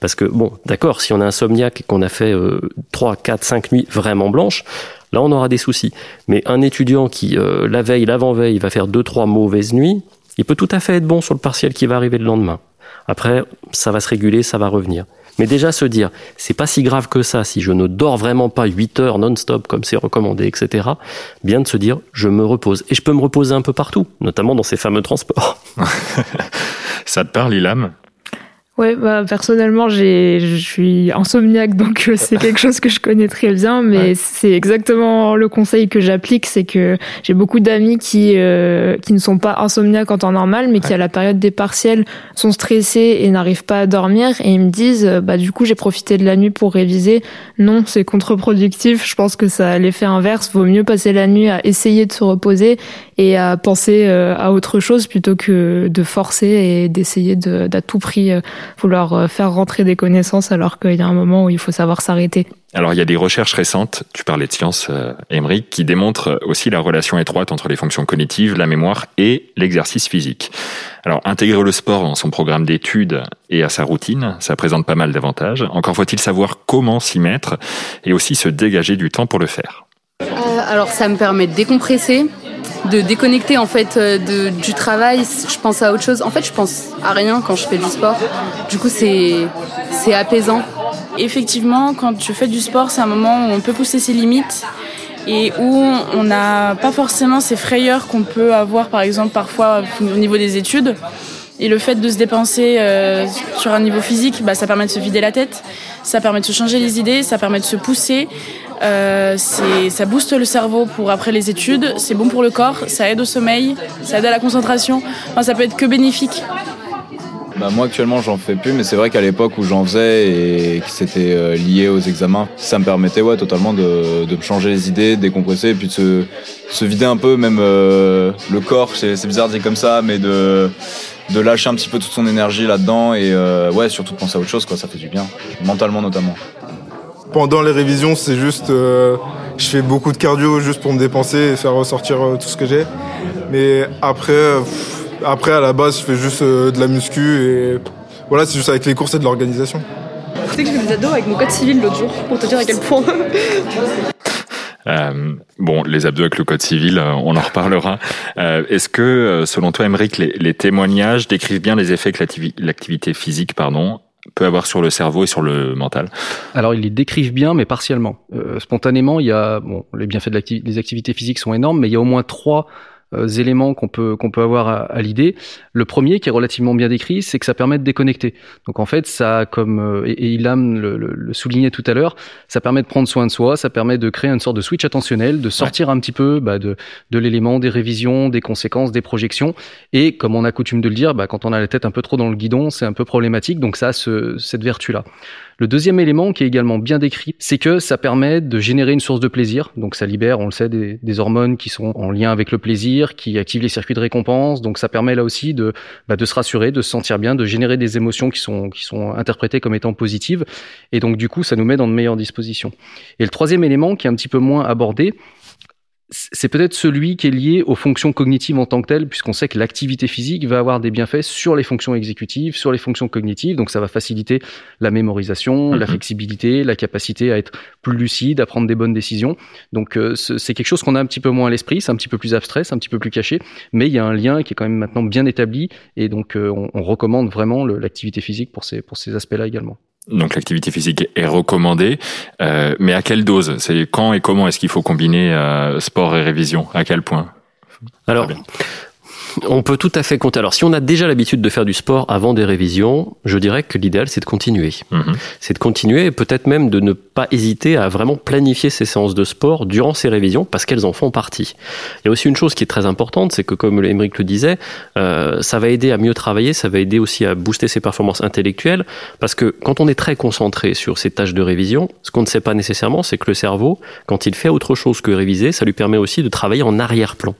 parce que, bon, d'accord, si on est insomniaque et qu'on a fait euh, 3, 4, 5 nuits vraiment blanches, là, on aura des soucis. Mais un étudiant qui, euh, la veille, l'avant-veille, va faire 2, 3 mauvaises nuits, il peut tout à fait être bon sur le partiel qui va arriver le lendemain. Après, ça va se réguler, ça va revenir. Mais déjà se dire, c'est pas si grave que ça si je ne dors vraiment pas 8 heures non-stop comme c'est recommandé, etc. Bien de se dire, je me repose. Et je peux me reposer un peu partout, notamment dans ces fameux transports. Ça te parle, Ilam Ouais, bah, personnellement, j'ai, je suis insomniaque, donc euh, c'est quelque chose que je connais très bien, mais c'est exactement le conseil que j'applique, c'est que j'ai beaucoup d'amis qui, euh, qui ne sont pas insomniaques en temps normal, mais qui à la période des partiels sont stressés et n'arrivent pas à dormir, et ils me disent, euh, bah, du coup, j'ai profité de la nuit pour réviser. Non, c'est contre-productif. Je pense que ça a l'effet inverse. Vaut mieux passer la nuit à essayer de se reposer et à penser euh, à autre chose plutôt que de forcer et d'essayer de, d'à tout prix euh, vouloir euh, faire rentrer des connaissances alors qu'il y a un moment où il faut savoir s'arrêter. Alors il y a des recherches récentes, tu parlais de science, euh, Émeric, qui démontrent aussi la relation étroite entre les fonctions cognitives, la mémoire et l'exercice physique. Alors intégrer le sport dans son programme d'études et à sa routine, ça présente pas mal d'avantages. Encore faut-il savoir comment s'y mettre et aussi se dégager du temps pour le faire. Euh, alors ça me permet de décompresser, de déconnecter en fait euh, de, du travail. Je pense à autre chose. En fait, je pense à rien quand je fais du sport. Du coup, c'est c'est apaisant. Effectivement, quand tu fais du sport, c'est un moment où on peut pousser ses limites et où on n'a pas forcément ces frayeurs qu'on peut avoir par exemple parfois au niveau des études. Et le fait de se dépenser euh, sur un niveau physique, bah, ça permet de se vider la tête, ça permet de se changer les idées, ça permet de se pousser, euh, ça booste le cerveau pour après les études, c'est bon pour le corps, ça aide au sommeil, ça aide à la concentration, ça peut être que bénéfique. Bah moi actuellement j'en fais plus mais c'est vrai qu'à l'époque où j'en faisais et que c'était euh, lié aux examens, ça me permettait ouais totalement de, me changer les idées, de décompresser et puis de se, vider un peu même euh, le corps, c'est bizarre de comme ça mais de, de lâcher un petit peu toute son énergie là-dedans et euh, ouais surtout de penser à autre chose quoi, ça fait du bien, mentalement notamment. Pendant les révisions c'est juste je fais beaucoup de cardio juste pour me dépenser et faire ressortir tout ce que j'ai mais après après, à la base, je fais juste euh, de la muscu et voilà, c'est juste avec les courses et de l'organisation. Tu sais que je fais des abdos avec mon code civil l'autre jour pour te dire à quel point. Euh, bon, les abdos avec le code civil, euh, on en reparlera. Euh, Est-ce que, euh, selon toi, Émeric, les, les, témoignages décrivent bien les effets que l'activité physique pardon, peut avoir sur le cerveau et sur le mental? Alors, ils les décrivent bien, mais partiellement. Euh, spontanément, il y a bon, les bienfaits des activités physiques sont énormes, mais il y a au moins trois euh, éléments qu'on peut qu'on peut avoir à, l'idée. Le premier, qui est relativement bien décrit, c'est que ça permet de déconnecter. Donc en fait, ça, comme euh, et, Ilham le, le, soulignait tout à l'heure, ça permet de prendre soin de soi, ça permet de créer une sorte de switch attentionnel, de sortir un petit peu bah, de de l'élément, des révisions, des conséquences, des projections. Et comme on a coutume de le dire, bah, quand on a la tête un peu trop dans le guidon, c'est un peu problématique. Donc ça ce, cette vertu là. Le deuxième élément qui est également bien décrit, c'est que ça permet de générer une source de plaisir. Donc ça libère, on le sait, des, hormones qui sont en lien avec le plaisir, qui activent les circuits de récompense. Donc ça permet là aussi de, bah, de se rassurer, de se sentir bien, de générer des émotions qui sont, qui sont interprétées comme étant positives. Et donc du coup, ça nous met dans de meilleures dispositions. Et le troisième élément qui est un petit peu moins abordé, c'est peut-être celui qui est lié aux fonctions cognitives en tant que telles, puisqu'on sait que l'activité physique va avoir des bienfaits sur les fonctions exécutives, sur les fonctions cognitives, donc ça va faciliter la mémorisation, la mhm. flexibilité, la capacité à être plus lucide, à prendre des bonnes décisions. Donc euh, c'est quelque chose qu'on a un petit peu moins à l'esprit, c'est un petit peu plus abstrait, c'est un petit peu plus caché, mais il y a un lien qui est quand même maintenant bien établi, et donc euh, on, on, recommande vraiment l'activité physique pour ces, pour ces aspects-là également. Donc l'activité physique est recommandée, euh, mais à quelle dose? C'est quand et comment est-ce qu'il faut combiner euh, sport et révision? À quel point? Alors, on peut tout à fait compter. Alors, si on a déjà l'habitude de faire du sport avant des révisions, je dirais que l'idéal, c'est de continuer. Mhm. C'est de continuer et peut-être même de ne pas hésiter à vraiment planifier ces séances de sport durant ces révisions parce qu'elles en font partie. Il y a aussi une chose qui est très importante, c'est que comme Émeric le disait, euh, ça va aider à mieux travailler, ça va aider aussi à booster ses performances intellectuelles parce que quand on est très concentré sur ces tâches de révision, ce qu'on ne sait pas nécessairement, c'est que le cerveau, quand il fait autre chose que réviser, ça lui permet aussi de travailler en arrière-plan.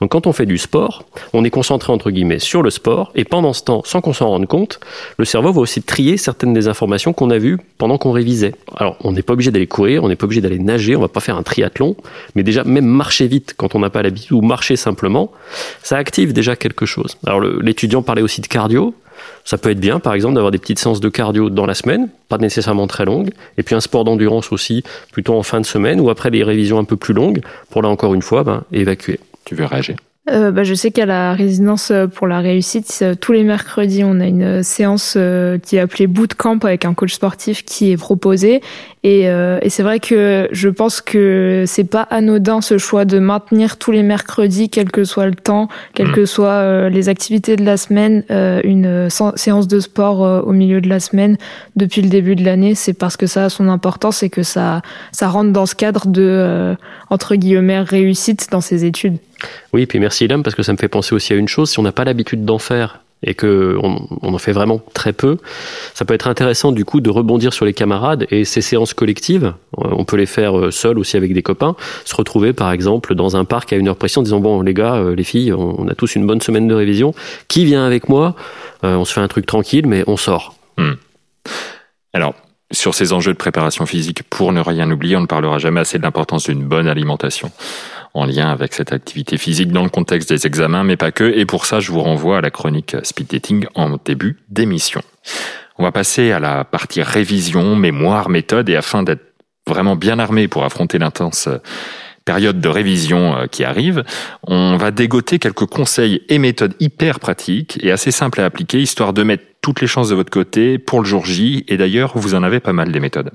Donc quand on fait du sport, on est concentré entre guillemets sur le sport et pendant ce temps, sans qu'on s'en rende compte, le cerveau va aussi trier certaines des informations qu'on a vues pendant qu'on révisait. Alors, on n'est pas obligé d'aller courir, on n'est pas obligé d'aller nager, on va pas faire un triathlon, mais déjà même marcher vite quand on n'a pas l'habitude ou marcher simplement, ça active déjà quelque chose. Alors l'étudiant parlait aussi de cardio. Ça peut être bien, par exemple, d'avoir des petites séances de cardio dans la semaine, pas nécessairement très longues, et puis un sport d'endurance aussi, plutôt en fin de semaine ou après des révisions un peu plus longues, pour là encore une fois, ben, évacuer. Tu veux réagir? Euh, bah, je sais qu'à la résidence euh, pour la réussite, euh, tous les mercredis, on a une séance qui est appelée bootcamp avec un coach sportif qui est proposé. Et, et c'est vrai que je pense que c'est pas anodin ce choix de maintenir tous les mercredis, quel que soit le temps, quelles mmh. que soient les activités de la semaine, une séance de sport au milieu de la semaine depuis le début de l'année. C'est parce que ça a son importance et que ça, ça rentre dans ce cadre de, entre guillemets, réussite dans ses études. Oui, puis merci Ilham, parce que ça me fait penser aussi à une chose, si on n'a pas l'habitude d'en faire et que on, en fait vraiment très peu, ça peut être intéressant du coup de rebondir sur les camarades et ces séances collectives, euh, on peut les faire euh, seuls aussi avec des copains, se retrouver par exemple dans un parc à une heure précise en disant bon les gars, euh, les filles, on a tous une bonne semaine de révision, qui vient avec moi? On se fait un truc tranquille mais on sort. Hmm. Alors, sur ces enjeux de préparation physique, pour ne rien oublier, on ne parlera jamais assez de l'importance d'une bonne alimentation en lien avec cette activité physique dans le contexte des examens, mais pas que. Et pour ça, je vous renvoie à la chronique speed dating en début d'émission. On va passer à la partie révision, mémoire, méthode, et afin d'être vraiment bien armé pour affronter l'intense période de révision euh, qui arrive, on va dégoter quelques conseils et méthodes hyper pratiques et assez simples à appliquer, histoire de mettre toutes les chances de votre côté pour le jour J. Et d'ailleurs, vous en avez pas mal des méthodes.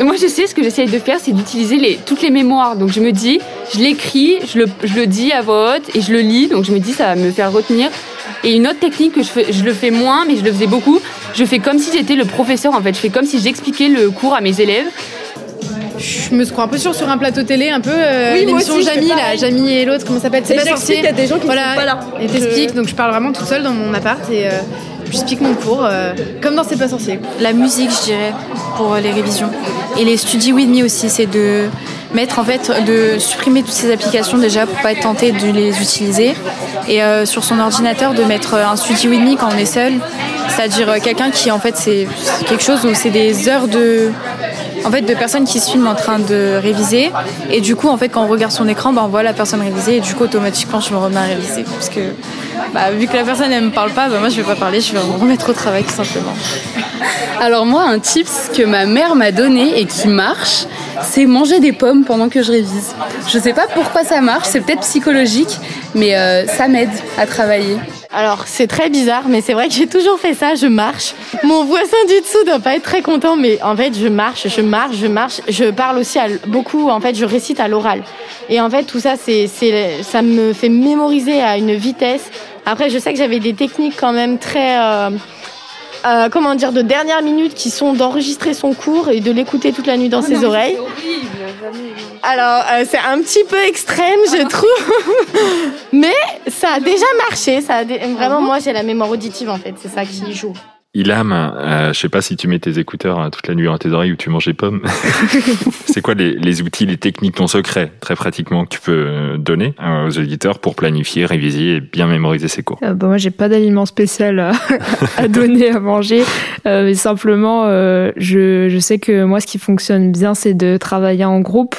Moi, je sais, ce que j'essaye de faire, c'est d'utiliser les, toutes les mémoires. Donc, je me dis, je l'écris, je le, je le dis à voix haute et je le lis. Donc, je me dis, ça va me faire retenir. Et une autre technique que je, fais, je le fais moins, mais je le faisais beaucoup, je fais comme si j'étais le professeur, en fait. Je fais comme si j'expliquais le cours à mes élèves je me crois un peu sur, sur un plateau télé, un peu euh, oui, l'émission Jamie, là, Jamie et l'autre, comment ça s'appelle? C'est pas sorcier. Il y a des gens qui voilà, sont pas là. Et t'expliques, donc je parle vraiment toute seule dans mon appart et euh, j'explique mon cours, euh, comme dans C'est pas sorcier. La musique, je dirais, pour les révisions. Et les studies with me aussi, c'est de mettre en fait, de supprimer toutes ces applications déjà pour pas être tenté de les utiliser. Et euh, sur son ordinateur, de mettre un study with me quand on est seul. C'est-à-dire euh, quelqu'un qui, en fait, c'est quelque chose où c'est des heures de en fait, de personnes qui se filment en train de réviser. Et du coup, en fait, quand on regarde son écran, bah, on voit la personne réviser. Et du coup, automatiquement, je me remets à réviser. Parce que, bah, vu que la personne, ne me parle pas, bah, moi, je vais pas parler, je vais me remettre au travail, tout simplement. Alors, moi, un tips que ma mère m'a donné et qui marche, c'est manger des pommes pendant que je révise. Je sais pas pourquoi ça marche, c'est peut-être psychologique, mais euh, ça m'aide à travailler. Alors, c'est très bizarre, mais c'est vrai que j'ai toujours fait ça, je marche. Mon voisin du dessous doit pas être très content, mais en fait, je marche, je marche, je marche. Je parle aussi beaucoup, en fait, je récite à l'oral. Et en fait, tout ça, c'est, ça me fait mémoriser à une vitesse. Après, je sais que j'avais des techniques quand même très... Euh, euh, comment dire, de dernière minute qui sont d'enregistrer son cours et de l'écouter toute la nuit dans oh ses oreilles. Alors, euh, c'est un petit peu extrême, je trouve. Mais ça a déjà marché. Ça a Vraiment, moi, j'ai la mémoire auditive, en fait. C'est ça qui joue. Ilham, euh, je sais pas si tu mets tes écouteurs hein, toute la nuit dans tes oreilles ou tu manges des pommes. c'est quoi les, les, outils, les techniques, ton secret, très pratiquement, que tu peux euh, donner euh, aux auditeurs pour planifier, réviser et bien mémoriser ses cours? Euh, bah Moi, j'ai pas d'aliment spécial à, à, donner à manger, euh, mais simplement, je, je sais que moi, ce qui fonctionne bien, c'est de travailler en groupe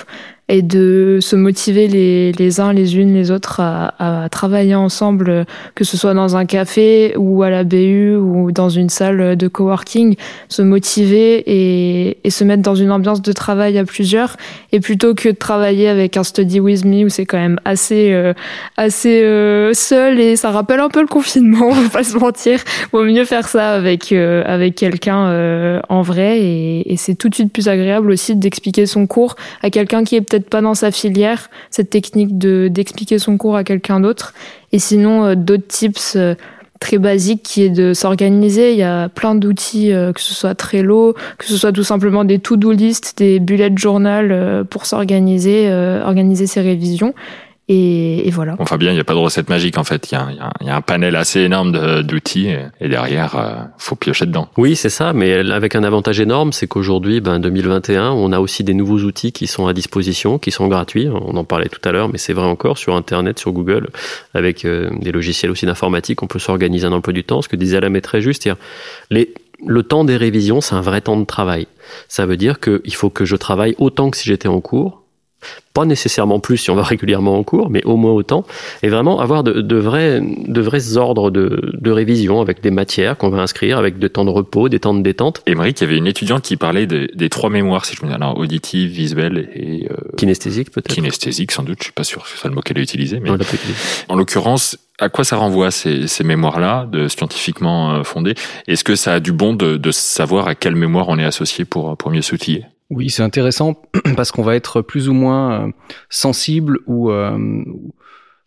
et de se motiver les, les uns les unes les autres à, à, travailler ensemble, que ce soit dans un café ou à la BU ou dans une salle de coworking, se motiver et, et se mettre dans une ambiance de travail à plusieurs et plutôt que de travailler avec un study with me où c'est quand même assez euh, assez euh, seul et ça rappelle un peu le confinement, on va pas se mentir. Vaut mieux faire ça avec euh, avec quelqu'un euh, en vrai et, et c'est tout de suite plus agréable aussi d'expliquer son cours à quelqu'un qui est peut-être peut-être pas dans sa filière, cette technique de d'expliquer son cours à quelqu'un d'autre. Et sinon, euh, d'autres tips euh, très basiques qui est de s'organiser. Il y a plein d'outils, euh, que ce soit Trello, que ce soit tout simplement des to-do list, des bullet journal pour s'organiser, organiser ses révisions. Et, et, voilà. Enfin bien, il n'y a pas de recette magique en fait. Il y a, y, y a, un panel assez énorme d'outils et, et, derrière, euh, faut piocher dedans. Oui, c'est ça, mais avec un avantage énorme, c'est qu'aujourd'hui, ben 2021, on a aussi des nouveaux outils qui sont à disposition, qui sont gratuits. On en parlait tout à l'heure, mais c'est vrai encore sur Internet, sur Google, avec euh, des logiciels aussi d'informatique, on peut s'organiser un emploi du temps. Ce que disait Alain est très juste. Les, le temps des révisions, c'est un vrai temps de travail. Ça veut dire qu'il faut que je travaille autant que si j'étais en cours pas nécessairement plus si on va régulièrement en cours, mais au moins autant, et vraiment avoir de, de vrais, de vrais ordres de, de révision avec des matières qu'on va inscrire, avec des temps de repos, des temps de détente. Émeric, il y avait une étudiante qui parlait de, des trois mémoires, si je me souviens, alors auditive, visuelle et euh, kinesthésique peut-être. Kinesthésique sans doute, je suis pas sûr, c'est ça le mot qu'elle a utilisé, mais en l'occurrence, à quoi ça renvoie ces, ces mémoires-là, de scientifiquement euh, fondées? Est-ce que ça a du bon de, de savoir à quelle mémoire on est associé pour, pour mieux s'outiller? Oui, c'est intéressant parce qu'on va être plus ou moins euh, sensible ou euh,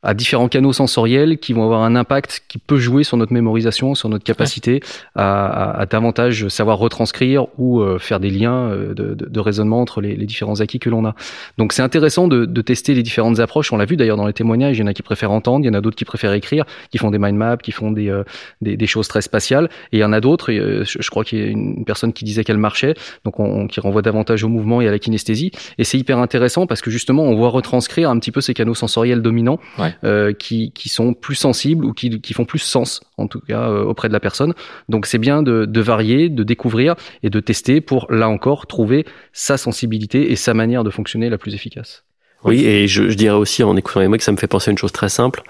à différents canaux sensoriels qui vont avoir un impact qui peut jouer sur notre mémorisation, sur notre capacité à, à, à, davantage savoir retranscrire ou euh, faire des liens euh, de, de, de, raisonnement entre les, les, différents acquis que l'on a. Donc c'est intéressant de, de, tester les différentes approches. On l'a vu d'ailleurs dans les témoignages, il y en a qui préfèrent entendre, il y en a d'autres qui préfèrent écrire, qui font des mind maps, qui font des, euh, des, des, choses très spatiales, et il y en a d'autres, je, je, crois qu'il y a une personne qui disait qu'elle marchait, donc on, qui renvoie davantage au mouvement et à la kinesthésie, et c'est hyper intéressant parce que justement on voit retranscrire un petit peu ces canaux sensoriels dominants. Ouais euh, qui, qui sont plus sensibles ou qui, qui font plus sens, en tout cas euh, auprès de la personne. Donc c'est bien de, de varier, de découvrir et de tester pour, là encore, trouver sa sensibilité et sa manière de fonctionner la plus efficace. Oui, et je, je dirais aussi en écoutant les mots que ça me fait penser à une chose très simple,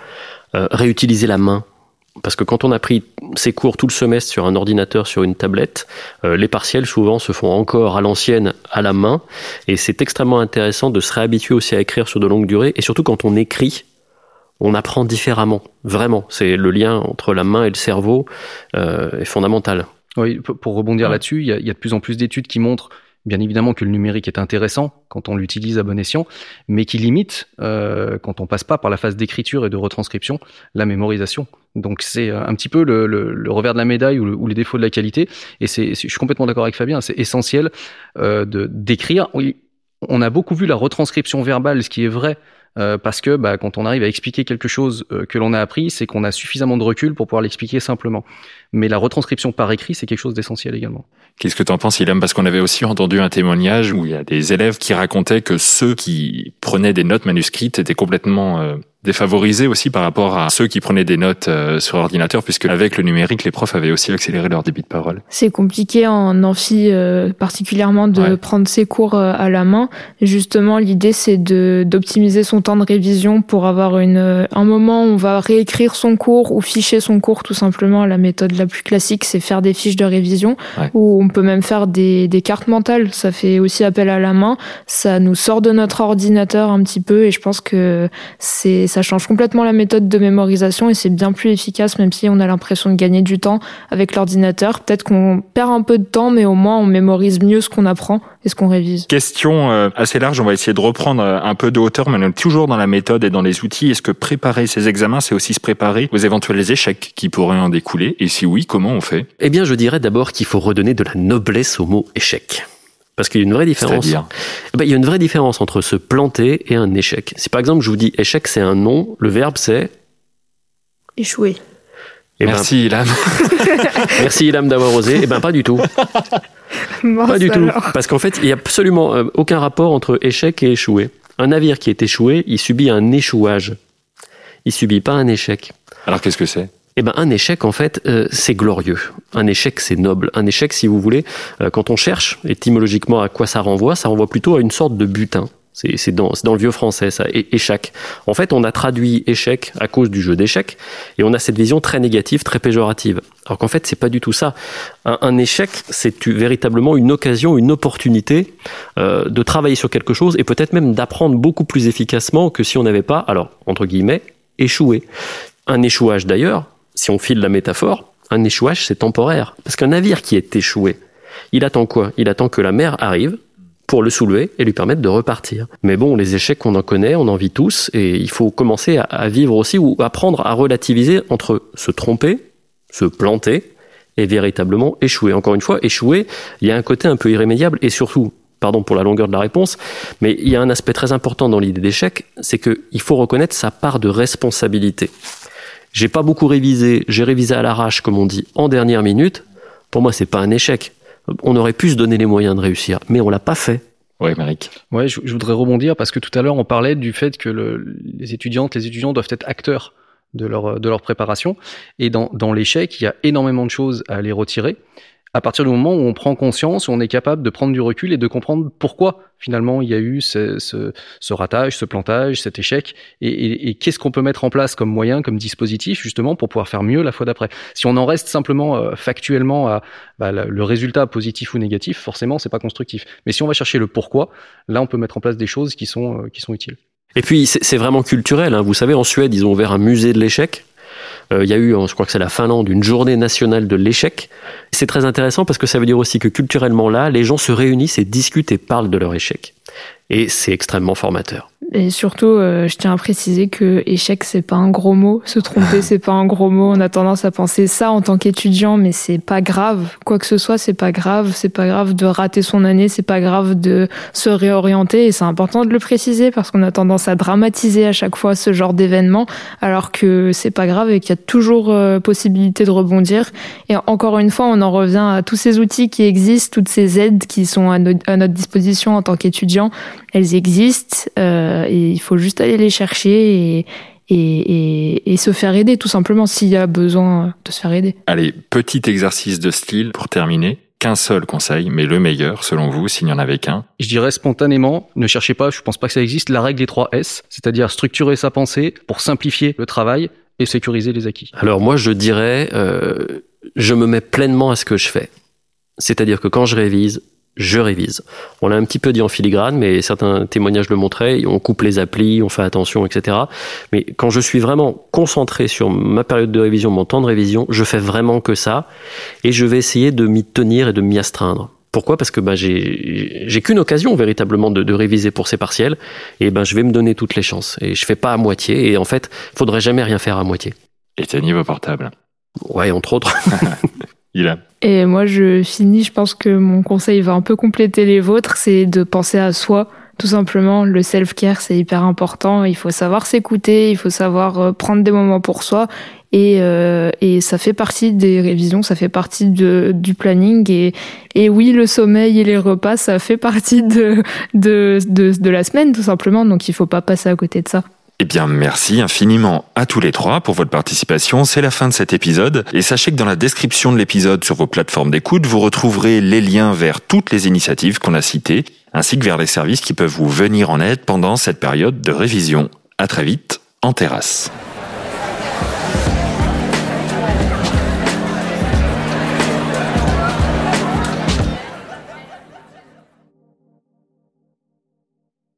euh, réutiliser la main. Parce que quand on a pris ses cours tout le semestre sur un ordinateur, sur une tablette, euh, les partiels souvent se font encore à l'ancienne, à la main, et c'est extrêmement intéressant de se réhabituer aussi à écrire sur de longue durée, et surtout quand on écrit, on apprend différemment, vraiment. C'est le lien entre la main et le cerveau euh, est fondamental. Oui, pour rebondir Ouais. là-dessus, il y, a, il y a de plus en plus d'études qui montrent bien évidemment que le numérique est intéressant quand on l'utilise à bon escient, mais qui limite, euh, quand on passe pas par la phase d'écriture et de retranscription, la mémorisation. Donc c'est euh, un petit peu le, le- le revers de la médaille ou, le- ou les défauts de la qualité. Et c'est, je suis complètement d'accord avec Fabien, c'est essentiel euh, de d'écrire. Oui, on a beaucoup vu la retranscription verbale, ce qui est vrai. Euh, parce que bah, quand on arrive à expliquer quelque chose euh, que l'on a appris, c'est qu'on a suffisamment de recul pour pouvoir l'expliquer simplement. Mais la retranscription par écrit, c'est quelque chose d'essentiel également. Qu'est-ce que tu en penses, Ilham? Parce qu'on avait aussi entendu un témoignage où il y a des élèves qui racontaient que ceux qui prenaient des notes manuscrites étaient complètement euh, défavorisés aussi par rapport à ceux qui prenaient des notes euh, sur ordinateur, puisque avec le numérique, les profs avaient aussi accéléré leur débit de parole. C'est compliqué en amphi euh, particulièrement de Ouais. prendre ses cours euh, à la main. Justement, l'idée c'est de d'optimiser son temps de révision pour avoir une euh, un moment où on va réécrire son cours ou ficher son cours tout simplement. La méthode la plus classique, c'est faire des fiches de révision Ouais. ou on peut même faire des des cartes mentales. Ça fait aussi appel à la main. Ça nous sort de notre ordinateur un petit peu et je pense que c'est ça change complètement la méthode de mémorisation et c'est bien plus efficace même si on a l'impression de gagner du temps avec l'ordinateur. Peut-être qu'on perd un peu de temps, mais au moins on mémorise mieux ce qu'on apprend et ce qu'on révise. Question euh, assez large, on va essayer de reprendre euh, un peu de hauteur, mais on est toujours dans la méthode et dans les outils. Est-ce que préparer ces examens, c'est aussi se préparer aux éventuels échecs qui pourraient en découler? Et si oui, comment on fait? Eh bien, je dirais d'abord qu'il faut redonner de la noblesse au mot échec. Parce qu'il y a une vraie différence. Eh ben, il y a une vraie différence entre se planter et un échec. Si par exemple je vous dis échec, c'est un nom, le verbe c'est. Échouer. Eh ben, Merci, Ilham. merci Ilham d'avoir osé. Eh ben pas du tout. Pas du tout. Parce qu'en fait, il n'y a absolument euh, aucun rapport entre échec et échouer. Un navire qui est échoué, il subit un échouage. Il subit pas un échec. Alors qu'est-ce que c'est? Eh ben, un échec, en fait, euh, c'est glorieux. Un échec, c'est noble. Un échec, si vous voulez, euh, quand on cherche étymologiquement à quoi ça renvoie, ça renvoie plutôt à une sorte de butin. C'est dans, dans le vieux français, ça, échec. En fait, on a traduit échec à cause du jeu d'échecs, et on a cette vision très négative, très péjorative. Alors qu'en fait, c'est pas du tout ça. Un, un échec, c'est véritablement une occasion, une opportunité euh, de travailler sur quelque chose, et peut-être même d'apprendre beaucoup plus efficacement que si on n'avait pas, alors, entre guillemets, échoué. Un échouage d'ailleurs, si on file la métaphore, un échouage c'est temporaire. Parce qu'un navire qui est échoué, il attend quoi? Il attend que la mer arrive pour le soulever et lui permettre de repartir. Mais bon, les échecs on en connaît, on en vit tous, et il faut commencer à, à vivre aussi ou apprendre à relativiser entre se tromper, se planter et véritablement échouer. Encore une fois, échouer, il y a un côté un peu irrémédiable et surtout, pardon pour la longueur de la réponse, mais il y a un aspect très important dans l'idée d'échec, c'est qu'il faut reconnaître sa part de responsabilité. J'ai pas beaucoup révisé, j'ai révisé à l'arrache, comme on dit, en dernière minute. Pour moi, c'est pas un échec. On aurait pu se donner les moyens de réussir, mais on l'a pas fait. Ouais, Maric. Ouais, je, je voudrais rebondir parce que tout à l'heure on parlait du fait que le- les étudiantes, les étudiants doivent être acteurs de leur de leur préparation. Et dans dans l'échec, il y a énormément de choses à aller retirer. À partir du moment où on prend conscience, où on est capable de prendre du recul et de comprendre pourquoi finalement il y a eu ce, ce, ce ratage, ce plantage, cet échec, et, et- et qu'est-ce qu'on peut mettre en place comme moyen, comme dispositif justement pour pouvoir faire mieux la fois d'après. Si on en reste simplement euh, factuellement à bah, le résultat positif ou négatif, forcément c'est pas constructif. Mais si on va chercher le pourquoi, là on peut mettre en place des choses qui sont euh, qui sont utiles. Et puis, c'est vraiment culturel. Hein. Vous savez, en Suède, ils ont ouvert un musée de l'échec. Euh, Il y a eu, je crois que c'est la Finlande, une journée nationale de l'échec. C'est très intéressant parce que ça veut dire aussi que culturellement, là, les gens se réunissent et discutent et parlent de leur échec. Et c'est extrêmement formateur. Et surtout, euh, je tiens à préciser que échec, c'est pas un gros mot. Se tromper, c'est pas un gros mot. On a tendance à penser ça en tant qu'étudiant, mais c'est pas grave. Quoi que ce soit, c'est pas grave. C'est pas grave de rater son année. C'est pas grave de se réorienter. Et c'est important de le préciser parce qu'on a tendance à dramatiser à chaque fois ce genre d'événement, alors que c'est pas grave et qu'il y a toujours euh, possibilité de rebondir. Et encore une fois, on en revient à tous ces outils qui existent, toutes ces aides qui sont à, no- à notre disposition en tant qu'étudiant. Elles existent euh, et il faut juste aller les chercher et, et, et, se faire aider tout simplement s'il y a besoin de se faire aider. Allez, petit exercice de style pour terminer. Qu'un seul conseil, mais le meilleur selon vous, s'il n'y en avait qu'un? Je dirais spontanément, ne cherchez pas, je pense pas que ça existe, la règle des 3 S, c'est-à-dire structurer sa pensée pour simplifier le travail et sécuriser les acquis. Alors moi je dirais, euh, je me mets pleinement à ce que je fais. C'est-à-dire que quand je révise, je révise. On l'a un petit peu dit en filigrane, mais certains témoignages le montraient. On coupe les applis, on fait attention, etc. Mais quand je suis vraiment concentré sur ma période de révision, mon temps de révision, je fais vraiment que ça, et je vais essayer de m'y tenir et de m'y astreindre. Pourquoi? Parce que bah, j'ai qu'une occasion véritablement de, de, réviser pour ces partiels, et ben je vais me donner toutes les chances. Et je fais pas à moitié. Et en fait, faudrait jamais rien faire à moitié. Et niveau portable. Ouais, entre autres. Et moi, je finis, je pense que mon conseil va un peu compléter les vôtres, c'est de penser à soi. Tout simplement, le self-care, c'est hyper important. Il faut savoir s'écouter, il faut savoir euh, prendre des moments pour soi. Et, euh, et ça fait partie des révisions, ça fait partie du planning. Et, oui, le sommeil et les repas, ça fait partie de, de la semaine, tout simplement. Donc il faut pas passer à côté de ça. Eh bien, merci infiniment à tous les trois pour votre participation. C'est la fin de cet épisode. Et sachez que dans la description de l'épisode sur vos plateformes d'écoute, vous retrouverez les liens vers toutes les initiatives qu'on a citées, ainsi que vers les services qui peuvent vous venir en aide pendant cette période de révision. À très vite en terrasse.